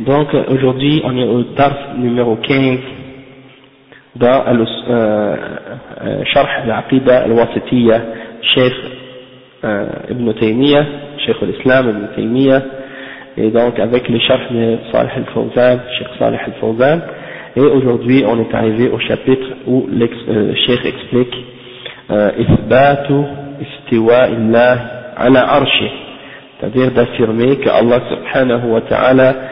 Donc aujourd'hui on est au taf numéro 15 dans شرح العقيدة الواسطية شيخ ابن تيمية شيخ الإسلام ابن تيمية et donc avec le charh de Salih al-Fawzan, Cheikh Salih al-Fawzan et aujourd'hui on est arrivé au chapitre où le Cheikh explique إثبات استواء الله على عرشه c'est-à-dire d'affirmer que Allah subhanahu wa ta'ala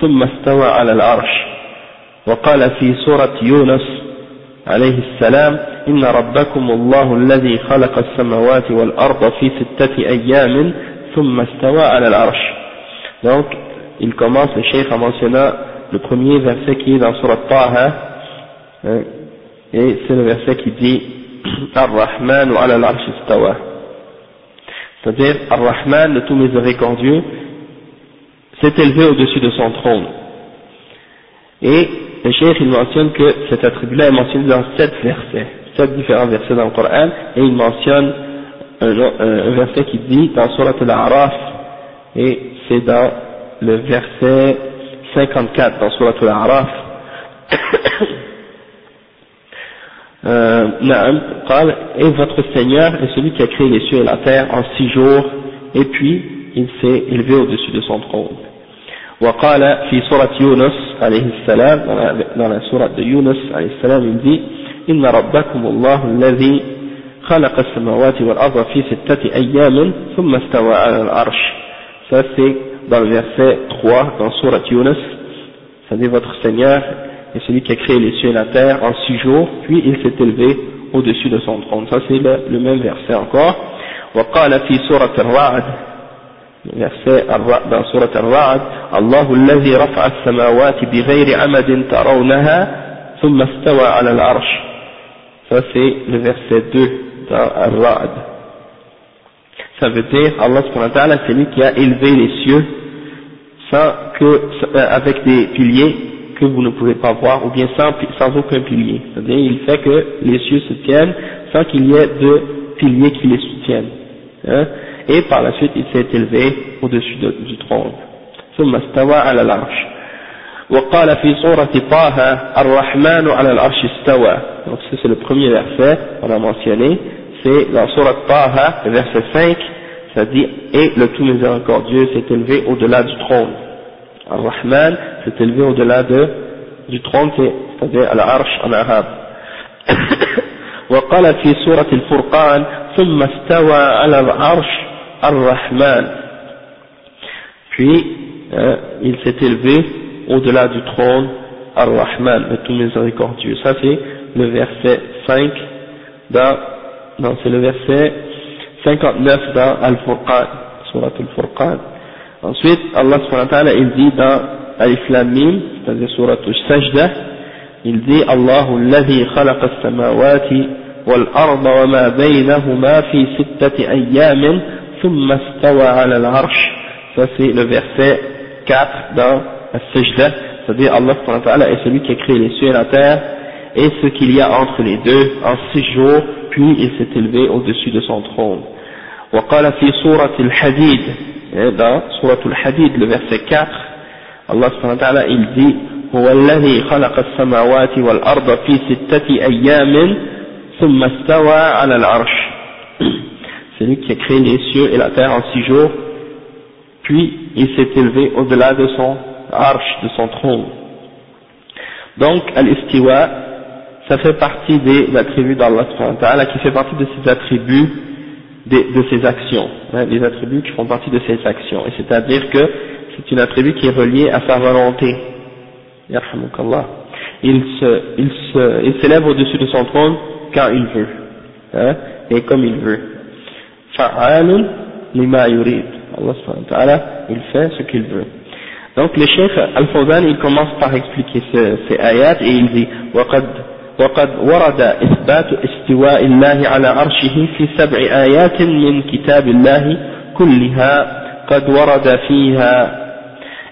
ثم استوى على العرش وقال في سورة يونس عليه السلام إن ربكم الله الذي خلق السماوات والأرض في ستة أيام ثم استوى على العرش donc il commence le cheikh en mentionnant le premier verset qui est dans Surat Taha hein, et c'est le verset qui dit Ar-Rahman wa ala al-arsh istawa c'est-à-dire Ar-Rahman le tout miséricordieux s'est élevé au-dessus de son trône et le il mentionne que cet attribut-là est mentionné dans sept versets, sept différents versets dans le Coran, et il mentionne un, verset qui dit dans Surat al-A'raf, et c'est dans le verset 54 dans Surat al-A'raf, euh, et votre Seigneur est celui qui a créé les cieux et la terre en six jours, et puis il s'est élevé au-dessus de son trône. وقال في سورة يونس عليه السلام dans سورة يونس عليه السلام il إن ربكم الله الذي خلق السماوات والأرض في ستة أيام ثم استوى على العرش ça dans le verset 3 dans سورة يونس ça dit votre Seigneur est celui qui a créé les cieux et la terre en six jours puis il s'est élevé au-dessus de son trône ça c'est le, le même verset encore وقال في سورة الرعد verset dans surat Al-Ra'd الله الذي رفع السماوات بغير عمد ترونها ثم استوى على العرش ça c'est le verset 2 dans Al-Ra'd ça veut dire Allah subhanahu wa ta'ala c'est lui qui a élevé les cieux sans que, avec des piliers que vous ne pouvez pas voir ou bien sans, sans aucun pilier c'est à dire il fait que les cieux se tiennent sans qu'il y ait de piliers qui les soutiennent hein et par la suite il s'est élevé au-dessus de, du trône ثم استوى على العرش وقال في سورة طه الرحمن على العرش استوى donc c'est le premier verset on a mentionné c'est dans Surat Taha le verset 5 ça dit et le tout miséricordieux s'est élevé au-delà du trône Ar-Rahman s'est élevé au-delà de, du trône c'est-à-dire al-arsh en arabe وقال في سورة الفرقان ثم استوى على العرش Ar-Rahman. Puis, euh, il s'est élevé au-delà du trône, Ar-Rahman, le tout miséricordieux. Ça c'est le verset 5 dans non, c'est le verset 59 dans Al-Furqan, Surat Al-Furqan. Ensuite, Allah ta'ala, il dit dans Alif Lam Mim, c'est-à-dire Surat Al-Sajda, il dit alladhi khalaqa as-samawati wal-arda wa ma baynahuma fi sittati ayyamin thumma istawa 'ala al-'arsh. Ça c'est le verset 4 dans Al-Sajda, c'est-à-dire Allah est celui qui a créé les cieux et la terre et ce qu'il y a entre les deux en six jours, puis il s'est élevé au-dessus de son trône. وقال في سورة الحديد dans سورة الحديد le verset 4 Allah subhanahu wa ta'ala il dit هو الذي خلق السماوات والأرض في ستة أيام ثم استوى على العرش c'est lui qui a créé les cieux et la terre en six jours puis il s'est élevé au-delà de son arche, de son trône donc al-istiwa ça fait partie des attributs d'Allah qui fait partie de ses attributs, de, ses actions, hein, les attributs qui font partie de ses actions. Et c'est-à-dire que c'est une attribut qui est relié à sa volonté. Il se, il se, il s'élève au-dessus de son trône quand il veut, hein, et comme il veut. Fa'alun lima yurid. Allah il fait ce qu'il veut. Donc le chef Al-Fawzan, il commence par expliquer ces, ces ayats et il dit وقد وقد ورد إثبات استواء الله على عرشه في سبع آيات من كتاب الله كلها قد ورد فيها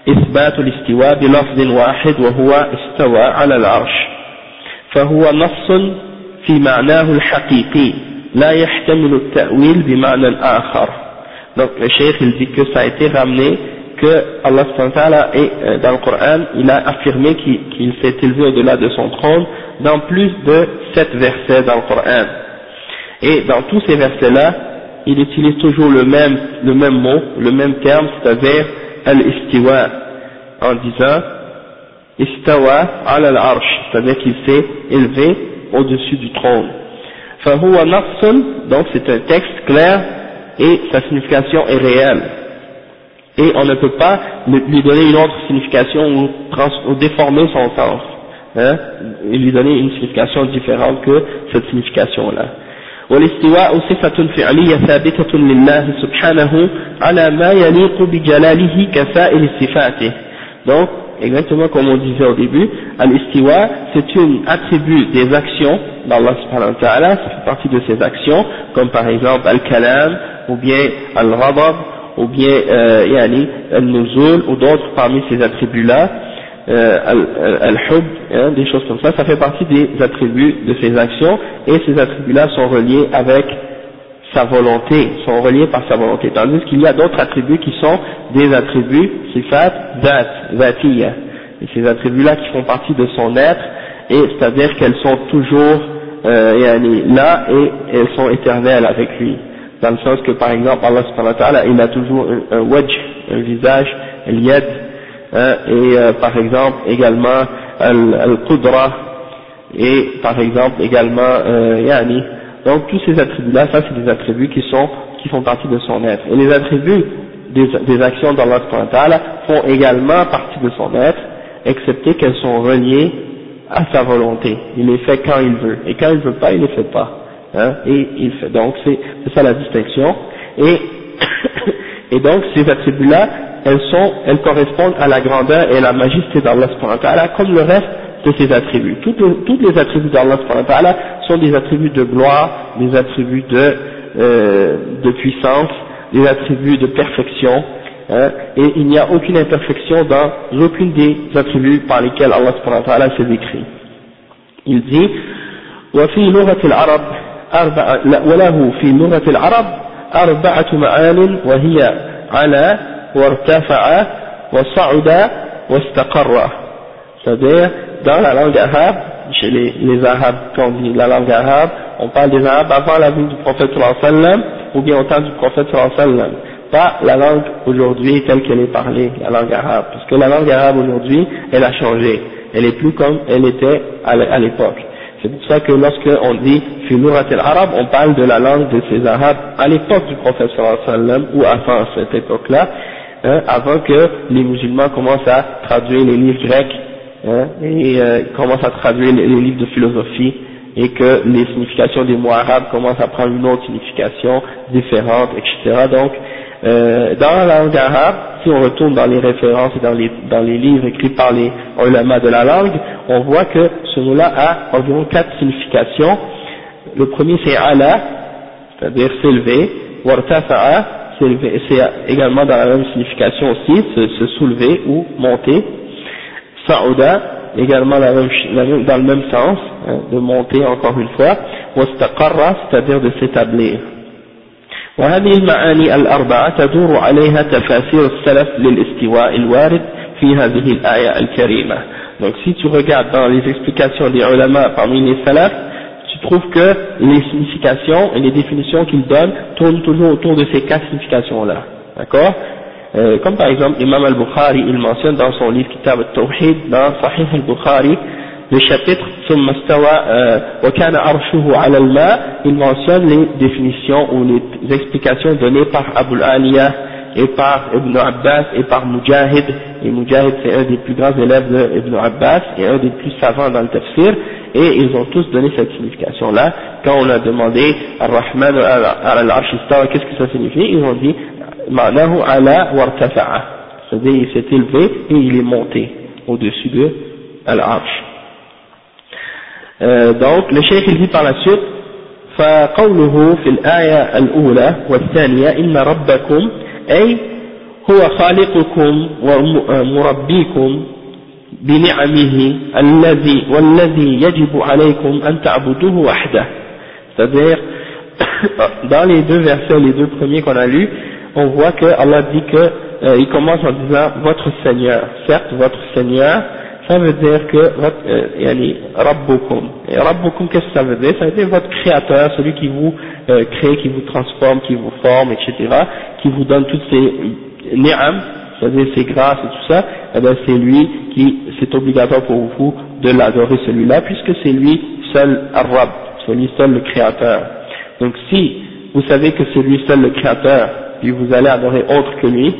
إثبات الاستواء بلفظ واحد وهو استوى على العرش فهو نص في معناه الحقيقي لا يحتمل التأويل بمعنى آخر donc le cheikh il dit que ça a été ramené que Allah est, euh, dans le Coran, il a affirmé qu'il s'est élevé au-delà de son trône dans plus de sept versets dans le Coran. Et dans tous ces versets-là, il utilise toujours le même, le même mot, le même terme, c'est-à-dire al-istiwa, en disant istawa al al-arsh, c'est-à-dire qu'il s'est élevé au-dessus du trône. Fahuwa donc c'est un texte clair et sa signification est réelle et on ne peut pas lui donner une autre signification ou, ou déformer son sens, hein, et lui donner une signification différente que cette signification-là. والاستواء صفة فعلية ثابتة لله سبحانه على ما يليق بجلاله كسائر صفاته donc exactement comme on disait au début al-istiwa c'est une attribut des actions d'Allah subhanahu wa ta'ala ça fait partie de ses actions comme par exemple al-kalam ou bien al-ghadab ou bien euh, yani, al-nuzul ou d'autres parmi ces attributs-là, euh, al-hub, hein, des choses comme ça, ça fait partie des attributs de ces actions et ces attributs-là sont reliés avec sa volonté, sont reliés par sa volonté, tandis qu'il y a d'autres attributs qui sont des attributs, sifat, zat, zatiya, et ces attributs-là qui font partie de son être, et c'est-à-dire qu'elles sont toujours euh, là et elles sont éternelles avec lui. Dans le sens que par exemple Allah subhanahu wa ta'ala il a toujours un, un wajh, un visage, un yad, hein, et euh, par exemple également al-qudra, et par exemple également euh, yani, donc tous ces attributs là, ça c'est des attributs qui sont, qui font partie de son être, et les attributs des, des actions d'Allah font également partie de son être, excepté qu'elles sont reliées à sa volonté, il les fait quand il veut, et quand il veut pas, il les fait pas. Hein, et il fait. Donc c'est ça la distinction. Et, et donc ces attributs-là, elles sont, elles correspondent à la grandeur et la majesté d'Allah comme le reste de ses attributs. Toutes les, toutes les attributs d'Allah sont des attributs de gloire, des attributs de, euh, de puissance, des attributs de perfection, hein, et il n'y a aucune imperfection dans aucune des attributs par lesquels Allah s'est décrit. Il dit, وفي لغة العرب أربعة وله في لغة العرب أربعة معان وهي على وارتفع وصعد واستقر c'est-à-dire dans la langue arabe chez les, les arabes quand on dit la langue arabe on parle des arabes avant la vie du prophète sallam ou bien au temps du prophète sallam. Pas la langue aujourd'hui telle qu'elle est parlée la langue arabe. Parce que la langue arabe aujourd'hui elle a changé. Elle est plus comme elle était à l'époque. C'est pour ça que lorsque on dit Filurat al-Arab, on parle de la langue de ces Arabes à l'époque du prophète sallam ou avant cette époque-là, hein, avant que les musulmans commencent à traduire les livres grecs hein, et euh, commencent à traduire les, livres de philosophie et que les significations des mots arabes commencent à prendre une autre signification différente, etc. Donc, euh, dans la langue arabe, si on retourne dans les références et dans les, dans les livres écrits par les ulama de la langue, on voit que ce mot-là a environ quatre significations. Le premier c'est ala, c'est-à-dire s'élever, wartafa'a, c'est également dans la même signification aussi, se, soulever ou monter. Sa'uda, également dans le même sens, hein, de monter encore une fois. Wastaqarra, c'est-à-dire de s'établir. وهذه المعاني الأربعة تدور عليها تفاسير السلف للاستواء الوارد في هذه الآية الكريمة. Donc si tu regardes dans les explications des ulama parmi les salafs, tu trouves que les significations et les définitions qu'ils donnent tournent toujours autour de ces quatre significations-là. D'accord Euh, Comme par exemple Imam al-Bukhari, il mentionne dans son livre Kitab al-Tawhid, dans Sahih al-Bukhari, le chapitre euh, il mentionne les définitions ou les explications données par Abu Aliya et par Ibn Abbas et par Mujahid. Et Mujahid c'est un des plus grands élèves de Ibn Abbas et un des plus savants dans le tafsir. Et ils ont tous donné cette signification là quand on a demandé Ar-Rahman al-Arsh qu'est-ce que ça signifie ils ont dit معناه على وارتفع. فذي ستلفي إلي مونتي au dessus دو العرش. Euh, donc الشيخ شيخ il dit فقوله في الآية الأولى والثانية إن ربكم أي هو خالقكم ومربيكم بنعمه الذي والذي يجب عليكم أن تعبدوه وحده. C'est-à-dire dans les deux versets les deux premiers qu'on a lus on voit que Allah dit que euh, il commence en disant votre Seigneur certes votre Seigneur ça veut dire que votre, euh, yani, Rabbukum. Et Rabbukum, qu'est-ce que ça veut dire? Ça veut dire votre créateur, celui qui vous euh, crée, qui vous transforme, qui vous forme, etc., qui vous donne toutes ces ni'am, c'est-à-dire ces grâces et tout ça, eh bien c'est lui qui, c'est obligatoire pour vous de l'adorer celui-là, puisque c'est lui seul Rab, c'est lui seul le créateur. Donc si vous savez que c'est lui seul le créateur, puis vous allez adorer autre que lui,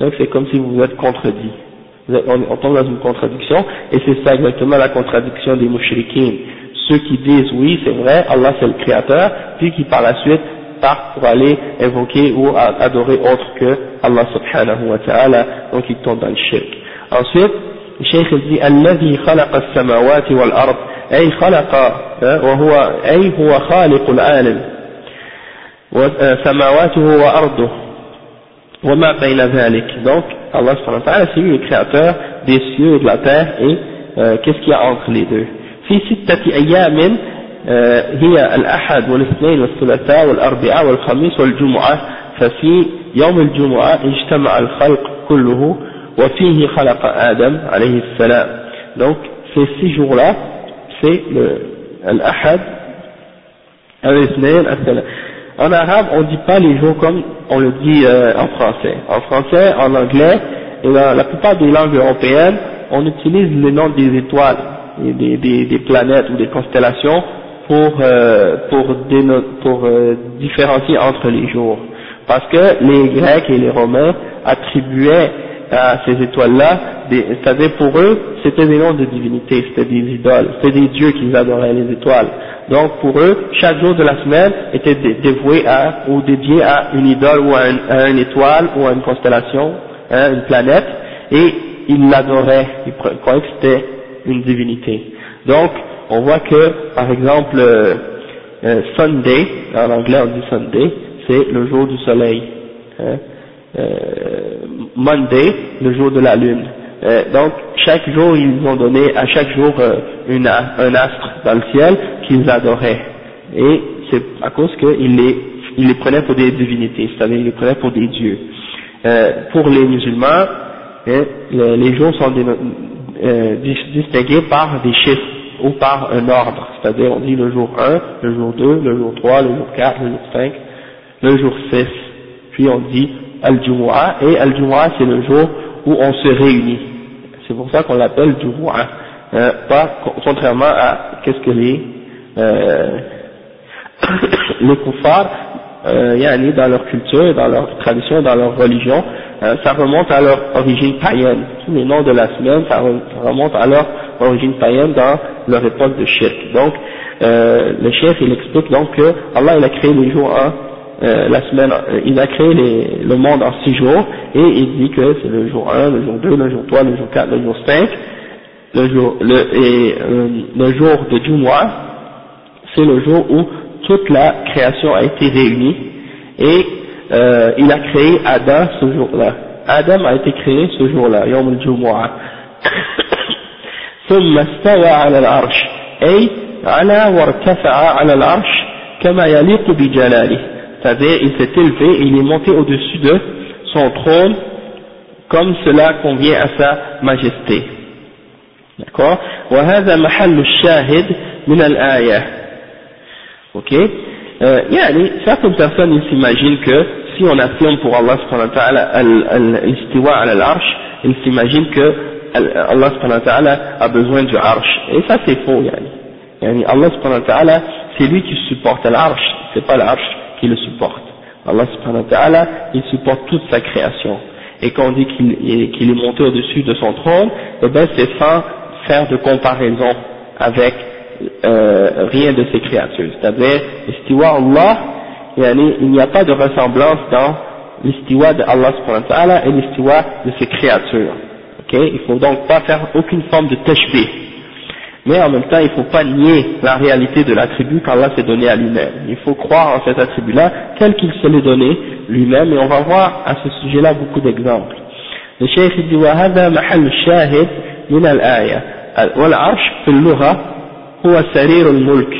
donc c'est comme si vous vous êtes contredit on, tombe dans une contradiction, et c'est ça exactement la contradiction des mouchriquins. Ceux qui disent oui, c'est vrai, Allah c'est le créateur, puis qui par la suite partent pour aller invoquer ou adorer autre que Allah subhanahu wa ta'ala, donc ils tombent dans le shirk. Ensuite, le cheikh dit الذي خلق السماوات والأرض أي خلق وهو أي هو خالق العالم سماواته وأرضه. وما بين ذلك. Donc Allah subhanahu wa ta'ala c'est lui le créateur des cieux et de la terre et euh, qu'est-ce qu'il y a entre les deux. في ستة أيام هي الأحد والاثنين والثلاثاء والأربعاء والخميس والجمعة ففي يوم الجمعة اجتمع الخلق كله وفيه خلق آدم عليه السلام donc ces six jours là c'est l'Ahad الاثنين الثلاث En arabe, on ne dit pas les jours comme on le dit euh, en français. En français, en anglais, et dans la plupart des langues européennes, on utilise le nom des étoiles, des, des, des planètes ou des constellations pour, euh, pour, pour euh, différencier entre les jours. Parce que les Grecs et les Romains attribuaient à ces étoiles-là, c'est-à-dire pour eux, c'était des noms de divinités, c'était des idoles, c'était des dieux qu'ils adoraient, les étoiles. Donc pour eux, chaque jour de la semaine était dévoué à, ou dédié à une idole ou à, une étoile ou à une constellation, hein, une planète, et ils l'adoraient, ils croyaient que c'était une divinité. Donc on voit que, par exemple, euh, euh, Sunday, en anglais on dit Sunday, c'est le jour du soleil. Hein, Monday, le jour de la lune. Euh, donc chaque jour ils ont donné à chaque jour euh, une, un astre dans le ciel qu'ils adoraient et c'est à cause qu'ils les, ils les prenaient pour des divinités, c'est-à-dire ils les prenaient pour des dieux. Euh, pour les musulmans, hein, les, jours sont euh, distingués par des chiffres ou par un ordre, c'est-à-dire on dit le jour 1, le jour 2, le jour 3, le jour 4, le jour 5, le jour 6, puis on dit Al-Jumu'ah, et Al-Jumu'ah c'est le jour où on se réunit. C'est pour ça qu'on l'appelle Jumu'ah, hein, pas contrairement à qu'est-ce que les euh, les kuffars euh, dans leur culture, dans leur tradition, dans leur religion, euh, ça remonte à leur origine païenne. Tous les noms de la semaine, ça remonte à leur origine païenne dans leur époque de shirk. Donc, euh, le chef il explique donc que Allah il a créé les jours en euh, la semaine, euh, il a créé les, le monde en six jours et il dit que c'est le jour 1, le jour 2, le jour 3, le jour 4, le jour 5, le jour, le, et euh, le jour de Jumu'ah, c'est le jour où toute la création a été réunie et euh, il a créé Adam ce jour-là. Adam a été créé ce jour-là, Yom al-Jumu'ah. ثم استوى على العرش أي على وارتفع على العرش كما يليق بجلاله c'est-à-dire il s'est élevé et il est monté au-dessus de son trône comme cela convient à sa majesté d'accord وهذا محل الشاهد من الآية ok euh, يعني certaines personnes ils s'imaginent que si on affirme pour Allah subhanahu wa ta'ala l'istiwa al l'arsh ils s'imaginent que Allah subhanahu wa ta'ala a besoin du arsh et ça c'est faux yani. yani Allah subhanahu wa ta'ala c'est lui qui supporte l'arsh c'est pas l'arsh qui le supporte. Allah subhanahu wa ta'ala, il supporte toute sa création. Et quand on dit qu'il est monté au-dessus de son trône, eh ben c'est sans faire de comparaison avec euh, rien de ses créatures. C'est-à-dire, l'istiwa Allah, il n'y a pas de ressemblance dans l'istiwa de Allah subhanahu wa ta'ala et l'istiwa de ses créatures. Okay? Il faut donc pas faire aucune forme de tashbih mais en même temps il ne faut pas nier la réalité de l'attribut qu'Allah s'est donné à lui-même. Il faut croire en cet attribut-là tel qu'il se l'est donné lui-même et on va voir à ce sujet-là beaucoup d'exemples. Le cheikh dit وهذا محل الشاهد من الآية والعرش في اللغة هو سرير الملك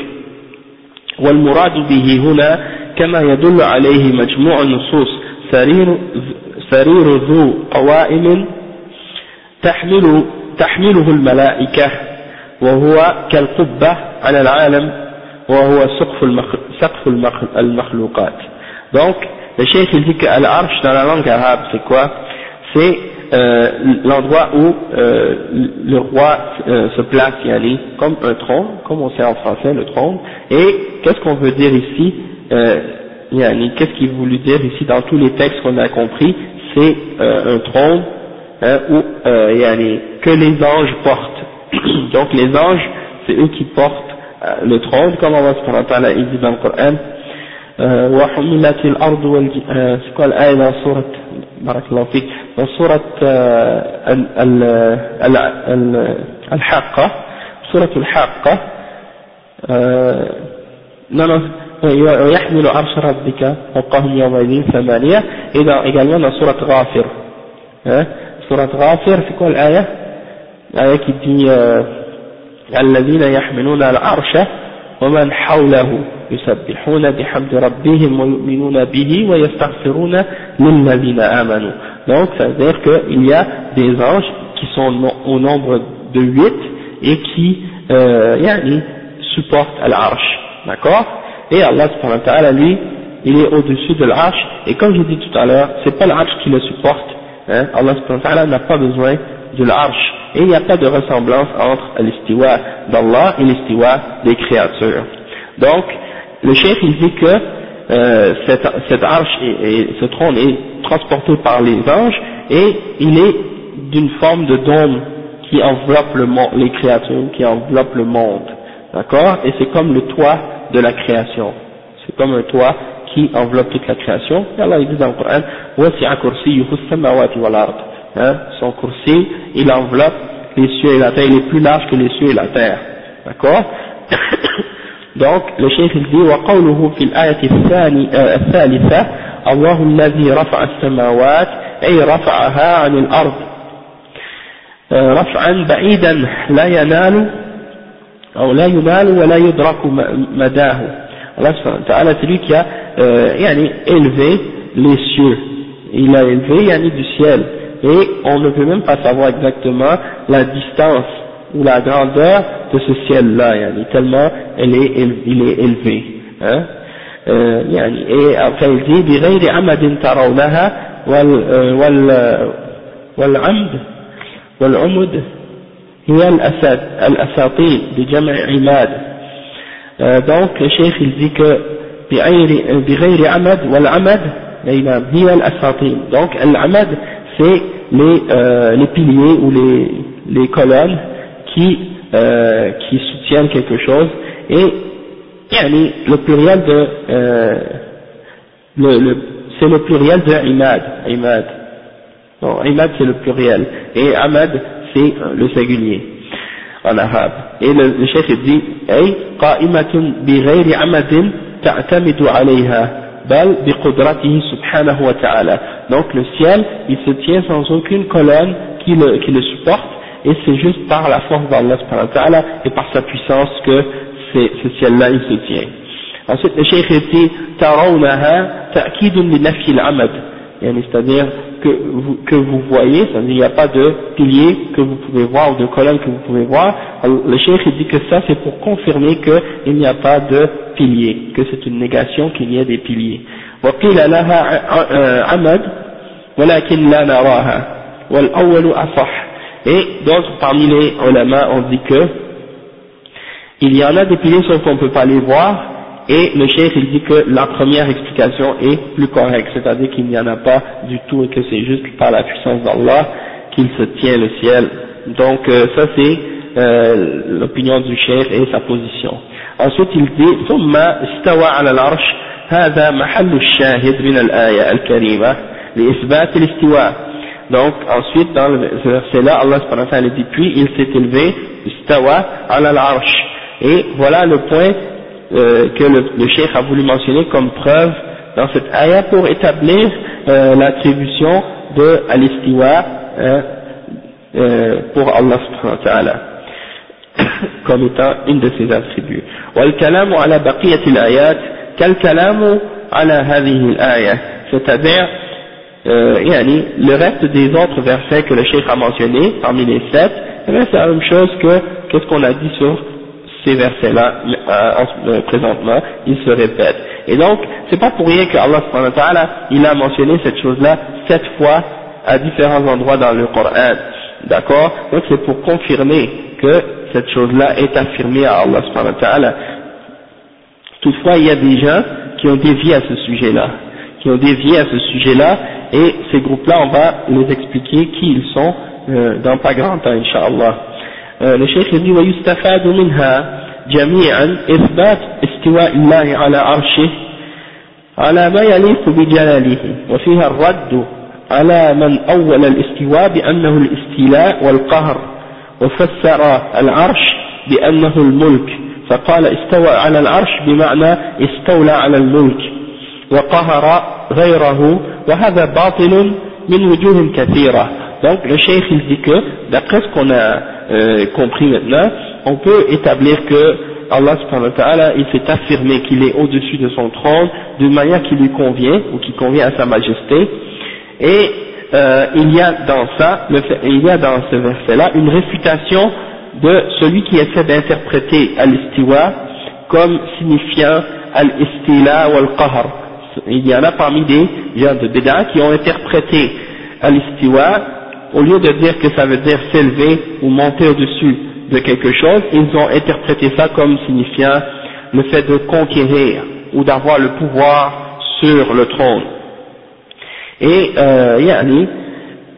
والمراد به هنا كما يدل عليه مجموع النصوص سرير, سرير ذو قوائم تحمل تحمله الملائكة وهو كالقبة على العالم وهو سقف سقف المخلوقات donc le cheikh il dit que l'arche dans la langue arabe c'est quoi c'est euh, l'endroit où euh, le roi euh, se place yani, comme un trône comme on sait en français le trône et qu'est-ce qu'on veut dire ici euh, yani, qu'est-ce qu'il voulu dire ici dans tous les textes qu'on a compris c'est euh, un trône hein, où euh, yani, que les anges portent Donc les anges, c'est eux qui portent euh, le trône, comme Allah subhanahu wa ta'ala il dit dans le Coran. وحملت الأرض والج... c'est quoi الآية dans سورة بارك الله فيك dans سورة الحاقة سورة الحاقة non non ويحمل عرش ربك فوقهم يومئذ ثمانية إذا également dans سورة غافر سورة غافر c'est quoi الآية l'ayah qui dit الذين يحملون العرش ومن حوله يسبحون بحمد ربهم ويؤمنون به ويستغفرون للذين آمنوا donc ça veut dire qu'il y a des anges qui sont au nombre de huit et qui euh, yani, supportent l'arche d'accord et Allah subhanahu wa ta'ala lui il est au-dessus de l'arche et comme je dis tout à l'heure c'est pas l'arche qui le supporte hein, Allah subhanahu wa ta'ala n'a pas besoin de l'arche et il n'y a pas de ressemblance entre l'istiwa d'Allah et l'istiwa des créatures. Donc, le chef il dit que euh, cette, cette, arche et, ce trône est transporté par les anges et il est d'une forme de dôme qui enveloppe le monde, les créatures, qui enveloppe le monde. D'accord? Et c'est comme le toit de la création. C'est comme un toit qui enveloppe toute la création. Et Allah il dit dans le Coran, hein, son coursier, il enveloppe les cieux et la terre, il est plus large que les cieux et la terre. D'accord Donc, le chef il dit, وقوله في الآية الثالثة الله الذي رفع السماوات أي رفعها عن الأرض رفعا بعيدا لا ينال أو لا ينال ولا يدرك مداه Allah subhanahu c'est lui qui a euh, yani, élevé les cieux il a élevé yani, du ciel et on ne peut même pas savoir exactement la distance ou la grandeur de ce ciel-là, yani, tellement elle est, il est élevé. Hein. Euh, يعني, et après il dit بغير عمد ترونها وال, وال, والعمد والعمد هي الأسد الأساطين بجمع عماد euh, donc le cheikh il dit que بغير, بغير عمد والعمد هي الأساطين donc العمد c'est les, euh, les, piliers ou les, les colonnes qui, euh, qui soutiennent quelque chose, et le pluriel de euh, le, le, c'est le pluriel de imad, imad. Imad c'est le pluriel, et amad c'est le singulier en arabe. Et le, chef dit, hey, qa'imatun bi ta'tamidu alayha. بل بقدرته سبحانه وتعالى donc le ciel il se tient sans aucune colonne qui le, qui le supporte et c'est juste par la force d'Allah et par sa puissance que ce ciel-là il se tient. Ensuite le cheikh dit tarawnaha ta'kidun li nafyi al-amad c'est-à-dire que vous, que vous voyez, c'est-à-dire il n'y a pas de pilier que vous pouvez voir ou de colonne que vous pouvez voir. Le cheikh dit que ça c'est pour confirmer qu'il n'y a pas de pilier, que c'est une négation qu'il y ait des piliers. وقيل لها عمد ولكن لا نراها والأول أصح et d'autres parmi les ulama ont dit que il y en a des piliers sauf qu'on ne peut pas les voir et le chef il dit que la première explication est plus correcte, c'est-à-dire qu'il n'y en a pas du tout et que c'est juste par la puissance d'Allah qu'il se tient le ciel. Donc euh, ça c'est euh, l'opinion du chef et sa position. Ensuite il dit ثم استوى على العرش هذا محل الشاهد من الآية الكريمة لإثبات الاستواء donc ensuite dans ce verset-là, Allah subhanahu wa dit puis il s'est élevé, istawa ala l'arche. Et voilà le point euh, que le, le cheikh a voulu mentionner comme preuve dans cette ayah pour établir euh, l'attribution de al-istiwa euh, euh, pour Allah subhanahu wa ta'ala comme étant une de ses attributs. والكلام على بقية الآيات كالكلام على هذه الآية c'est-à-dire euh, yani, le reste des autres versets que le cheikh a mentionnés, parmi les sept, c'est la même chose que qu'est-ce qu'on a dit sur ces versets-là euh, euh, présentement, ils se répètent. Et donc, c'est pas pour rien que Allah il a mentionné cette chose-là sept fois à différents endroits dans le Coran. D'accord? Donc c'est pour confirmer que cette chose-là est affirmée à Allah Toutefois, il y a des gens qui ont dévié à ce sujet-là, qui ont dévié à ce sujet-là, et ces groupes-là, on va les expliquer qui ils sont euh, dans pas grand temps, Inch'Allah. Le cheikh dit ويستفاد منها جميعا إثبات استواء الله على عرشه على ما يليق بجلاله وفيها الرد على من أول الاستواء بأنه الاستيلاء والقهر وفسر العرش بأنه الملك فقال استوى على العرش بمعنى استولى على الملك وقهر غيره وهذا باطل من وجوه كثيرة. Donc le cheikh il dit que d'après ce qu'on a euh, compris maintenant on peut établir que Allah subhanahu wa ta'ala il s'est affirmé qu'il est au-dessus de son trône d'une manière qui lui convient ou qui convient à sa majesté. Et euh, il y a dans ça il y a dans ce verset là une réfutation de celui qui essaie d'interpréter al-istiwa comme signifiant al-istila ou al-qahr il y en a parmi des gens de Béda qui ont interprété al-istiwa, au lieu de dire que ça veut dire s'élever ou monter au-dessus de quelque chose, ils ont interprété ça comme signifiant le fait de conquérir ou d'avoir le pouvoir sur le trône. Et euh,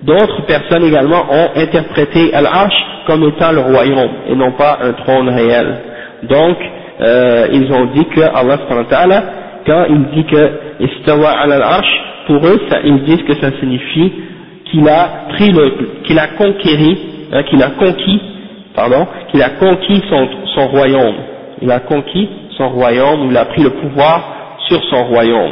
d'autres personnes également ont interprété Al-Arsh comme étant le royaume et non pas un trône réel. Donc, euh, ils ont dit que Allah quand il dit que istawa al arsh, pour eux, ça, ils disent que ça signifie qu'il a pris le, qu'il a conquéri, hein, qu'il a conquis, pardon, qu'il a conquis son, son royaume. Il a conquis son royaume, ou il a pris le pouvoir sur son royaume.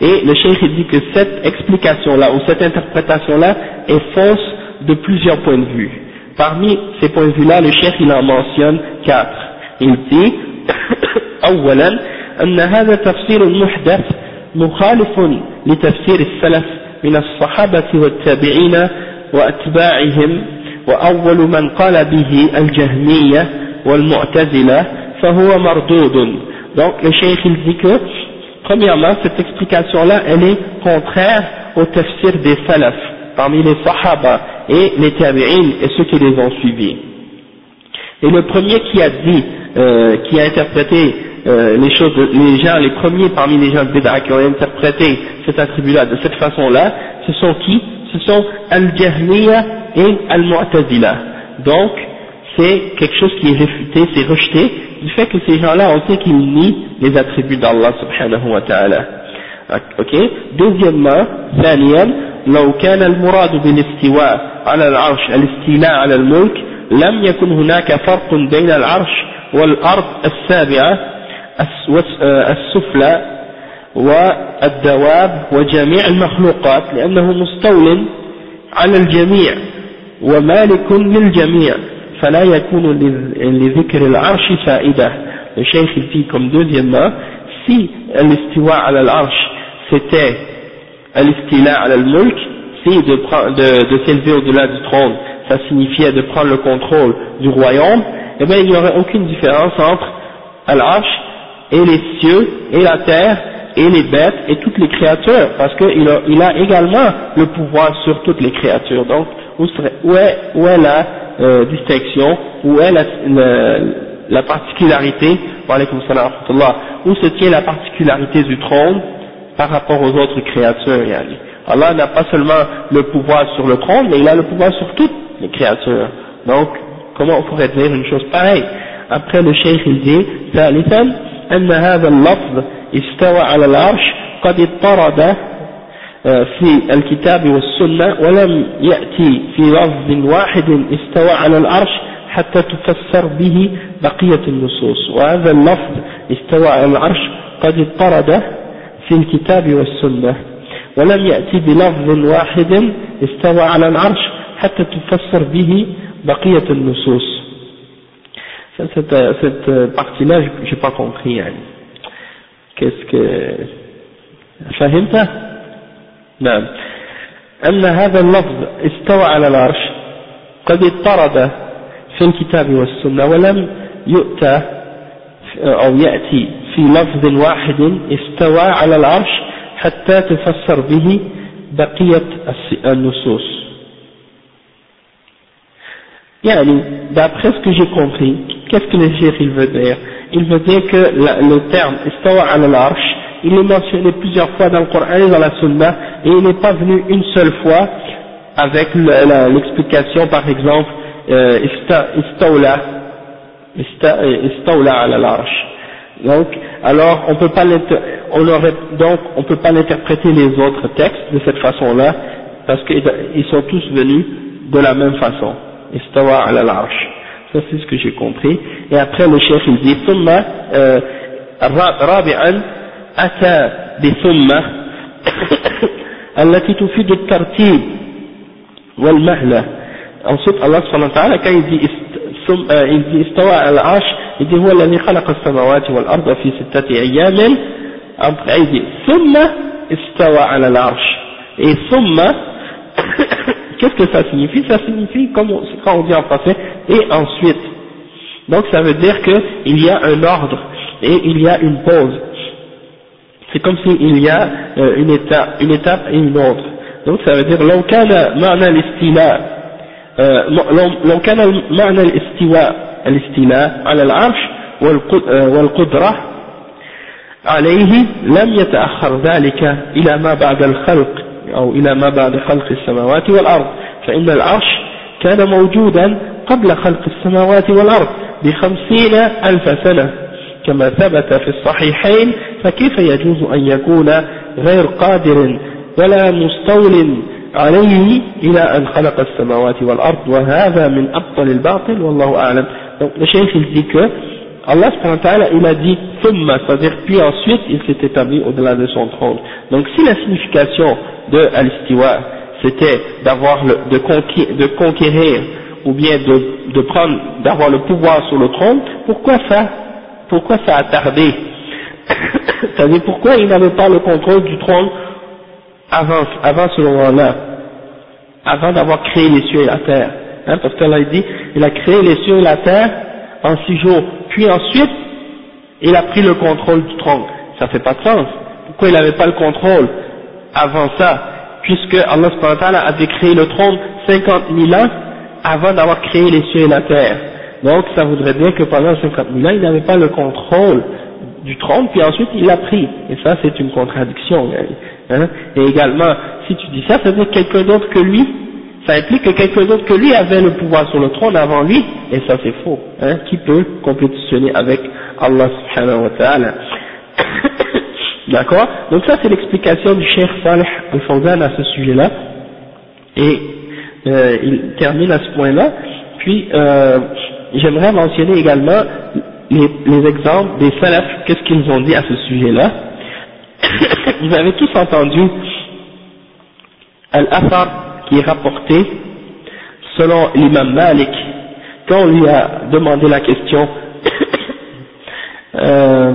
Et le cheikh dit que cette explication-là, ou cette interprétation-là, est fausse de plusieurs points de vue. Parmi ces points de vue-là, le cheikh il en mentionne quatre. Il dit, أن هذا تفسير محدث مخالف لتفسير السلف من الصحابة والتابعين وأتباعهم وأول من قال به الجهمية والمعتزلة فهو مردود donc le cheikh il dit que premièrement cette explication là elle est contraire au tafsir des salaf parmi les sahaba et les tabi'in et ceux qui les ont suivis et le premier qui a dit euh, qui a interprété euh, les choses, les gens, les premiers parmi les gens de Bid'a qui ont interprété cet attribut-là de cette façon-là, ce sont qui Ce sont Al-Jahmiya et Al-Mu'tazila. Donc, c'est quelque chose qui est réfuté, c'est rejeté, du fait que ces gens-là, on sait qu'ils nient les attributs d'Allah subhanahu wa ta'ala. Ok Deuxièmement, ثانيا لو كان المراد بالاستواء على العرش الاستيلاء على الملك لم يكن هناك فرق بين العرش والأرض السابعة السفلى والدواب وجميع المخلوقات لأنه مستول على الجميع ومالك للجميع فلا يكون لذكر العرش فائدة le cheikh il dit comme deuxièmement si l'istiwa ala l'arche c'était l'istila ala al-mulk si de, de, de s'élever au-delà du trône ça signifiait de prendre le contrôle du royaume eh bien il n'y aurait aucune différence entre l'arche et les cieux, et la terre, et les bêtes, et toutes les créatures, parce qu'il a, il a également le pouvoir sur toutes les créatures. Donc, où, serait, où, est, où est, la euh, distinction, où est la, la, la particularité, où se tient la particularité du trône par rapport aux autres créatures, yani? Allah n'a pas seulement le pouvoir sur le trône, mais il a le pouvoir sur toutes les créatures. Donc, comment on pourrait dire une chose pareille? Après, le cheikh, il dit, أن هذا اللفظ استوى على العرش قد اضطرد في الكتاب والسنة ولم يأتي في لفظ واحد استوى على العرش حتى تفسر به بقية النصوص. وهذا اللفظ استوى على العرش قد اضطرد في الكتاب والسنة. ولم يأتي بلفظ واحد استوى على العرش حتى تفسر به بقية النصوص. Cette, cette partie-là, j'ai pas compris. Qu'est-ce que... فهمت؟ نعم أن هذا اللفظ استوى على العرش قد اضطرد في الكتاب والسنة ولم يؤتى أو يأتي في لفظ واحد استوى على العرش حتى تفسر به بقية النصوص Yani, d'après ce que j'ai compris, qu'est-ce que le shir veut dire? Il veut dire que le terme istawa al arsh il est mentionné plusieurs fois dans le Coran et dans la Sunna, et il n'est pas venu une seule fois avec l'explication, par exemple, euh, istaula, euh, istaula al arsh. Donc, alors, on peut pas on peut pas l'interpréter les autres textes de cette façon-là, parce qu'ils sont tous venus de la même façon. Istawa ala l'arche. Ça, c'est ce que j'ai compris. Et après, le chef, il dit, ثم, euh, رابعا أتى بثم التي تفيد الترتيب والمهلة ensuite Allah subhanahu wa ta'ala quand il dit, il dit استوى على العرش il dit هو الذي خلق السماوات والأرض في ستة أيام après il dit ثم استوى على العرش et ثم qu'est-ce que ça signifie ça signifie comme on, quand on dit en français et ensuite donc ça veut dire qu'il y a un ordre et il y a une pause c'est comme s'il y a euh, une, étape, une étape et une autre. Donc ça veut dire لو كان معنى الاستيلاء لو كان معنى الاستواء الاستيلاء على العرش والقدرة عليه لم يتأخر ذلك إلى ما بعد الخلق أو إلى ما بعد خلق السماوات والأرض فإن العرش كان موجودا قبل خلق السماوات والأرض بخمسين ألف سنة. كما ثبت في الصحيحين فكيف يجوز أن يكون غير قادر ولا مستول عليه إلى أن خلق السماوات والأرض؟ وهذا من أبطل الباطل والله أعلم. Donc le Allah il a dit thumma c'est-à-dire puis ensuite il s'est établi au-delà de son trône. Donc si la signification de al-istiwa c'était d'avoir de, conquérir, de conquérir ou bien de, de prendre d'avoir le pouvoir sur le trône pourquoi ça pourquoi ça a tardé? C'est-à-dire pourquoi il n'avait pas le contrôle du trône avant, avant ce moment-là, avant d'avoir créé les cieux et la terre? Hein, parce qu'Allah dit, il a créé les cieux et la terre en six jours, puis ensuite, il a pris le contrôle du trône. Ça fait pas de sens. Pourquoi il n'avait pas le contrôle avant ça? Puisque Allah avait créé le trône 50 000 ans avant d'avoir créé les cieux et la terre. Donc ça voudrait dire que pendant 50 000 ans, il n'avait pas le contrôle du trône, puis ensuite il l'a pris. Et ça c'est une contradiction. Hein? Et également, si tu dis ça, ça veut dire quelqu'un d'autre que lui ça implique que quelqu'un d'autre que lui avait le pouvoir sur le trône avant lui, et ça c'est faux. Hein, qui peut compétitionner avec Allah subhanahu wa ta'ala D'accord? Donc ça c'est l'explication du Cheikh Salih al-Fawzan à ce sujet-là, et euh, il termine à ce point-là, puis euh, j'aimerais mentionner également les, les exemples des salafs, qu'est-ce qu'ils ont dit à ce sujet-là? Vous avez tous entendu Al-Afar qui est rapporté selon l'imam Malik, quand on lui a demandé la question, euh,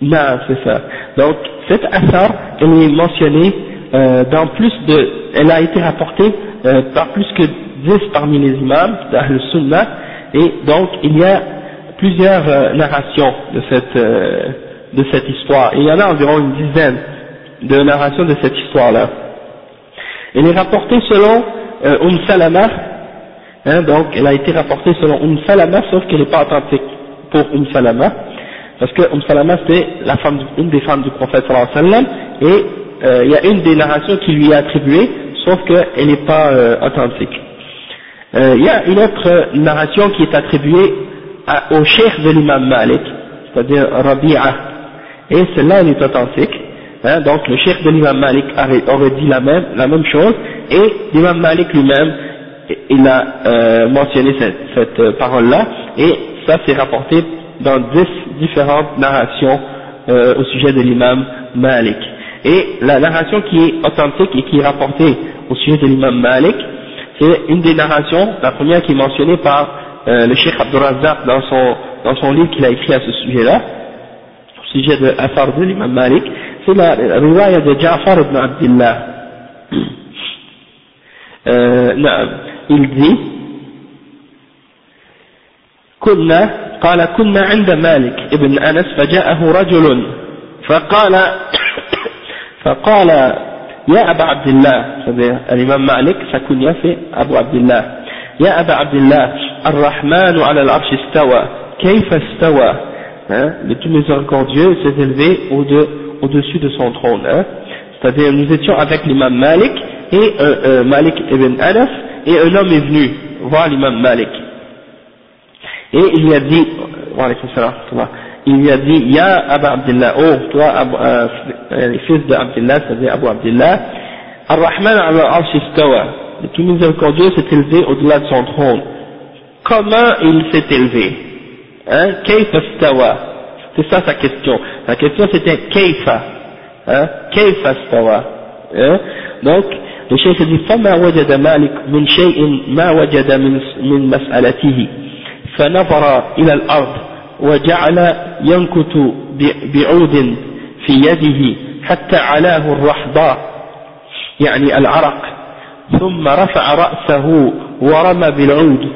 non, c'est ça. Donc, cette Afar, elle est mentionnée euh, dans plus de, elle a été rapportée euh, par plus que 10 parmi les imams le Sunnah, et donc il y a plusieurs euh, narrations de cette, de cette histoire, il y en a environ une dizaine de narration de cette histoire-là. Elle est rapportée selon euh, Umm Salama, hein, donc elle a été rapportée selon Umm Salama, sauf qu'elle n'est pas authentique pour Umm Salama, parce que Umm Salama c'est la femme, une des femmes du prophète sallallahu alayhi wa sallam, et euh, il y a une des narrations qui lui est attribuée, sauf qu'elle n'est pas euh, authentique. Euh, il y a une autre narration qui est attribuée au cheikh de l'imam Malik, c'est-à-dire Rabi'a, et celle-là elle est authentique, Hein, donc le cheikh de l'imam Malik aurait dit la même, la même chose, et l'imam Malik lui-même, il a euh, mentionné cette, cette euh, parole-là, et ça s'est rapporté dans dix différentes narrations euh, au sujet de l'imam Malik. Et la narration qui est authentique et qui est rapportée au sujet de l'imam Malik, c'est une des narrations, la première qui est mentionnée par le cheikh Abdurrazzaq dans son, dans son livre qu'il a écrit à ce sujet-là, sujet de l'affaire de l'imam Malik, c'est la riwaya de Ja'far ibn Abdullah. Euh, il dit كنا قال كنا عند مالك ابن أنس فجاءه رجل فقال فقال يا أبا عبد الله. الإمام مالك سكن يفي أبو عبد الله. يا أبا عبد الله الرحمن على العرش استوى. كيف استوى؟ Hein, le tout miséricordieux s'est élevé au-dessus au-dessus de son trône. Hein. C'est-à-dire, nous étions avec l'imam Malik, et euh, euh, Malik ibn Anas, et un homme est venu voir l'imam Malik. Et il lui a dit, il lui a dit, Ya Abu Abdullah, oh toi, Abu, euh, euh fils d'Abdullah, c'est-à-dire Abu Abdullah, Ar-Rahman al-Arsh istawa, le tout miséricordieux s'est élevé au-delà de son trône. Comment il s'est élevé? Hein Kayf istawa C'est ça sa question. La question c'était Keifa. Hein Keifa stawa. Hein Donc, le cheikh dit فما وجد مالك من شيء ما وجد من من مسألته فنظر إلى الأرض وجعل ينكت بعود في يده حتى علاه الرحضاء يعني العرق ثم رفع رأسه ورمى بالعود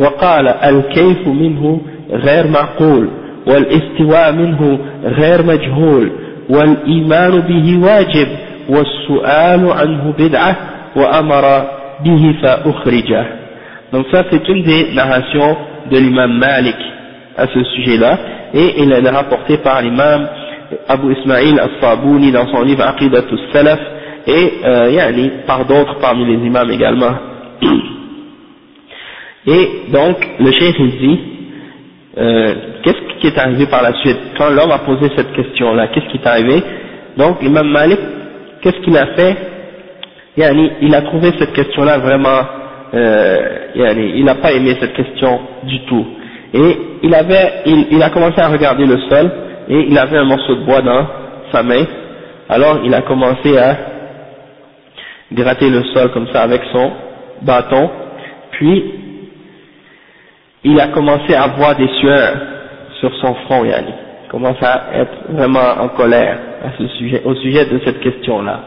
وقال الكيف منه غير معقول والاستواء منه غير مجهول والإيمان به واجب والسؤال عنه بدعة وأمر به فأخرجه donc ça c'est une des narrations de l'imam Malik à ce sujet-là et il est rapporté par l'imam Abu Ismail al-Sabouni dans son livre Aqidatus Salaf et euh, yani, par d'autres parmi les imams également et donc le cheikh il dit euh, qu'est-ce qui est arrivé par la suite? Quand l'homme a posé cette question-là, qu'est-ce qui est arrivé? Donc, Imam Malik, qu'est-ce qu'il a fait? Il a trouvé cette question-là vraiment, euh, il n'a pas aimé cette question du tout. Et il avait, il a commencé à regarder le sol, et il avait un morceau de bois dans sa main, alors il a commencé à gratter le sol comme ça avec son bâton, puis il a commencé à voir des sueurs sur son front, yani. Il commence à être vraiment en colère à ce sujet, au sujet de cette question-là.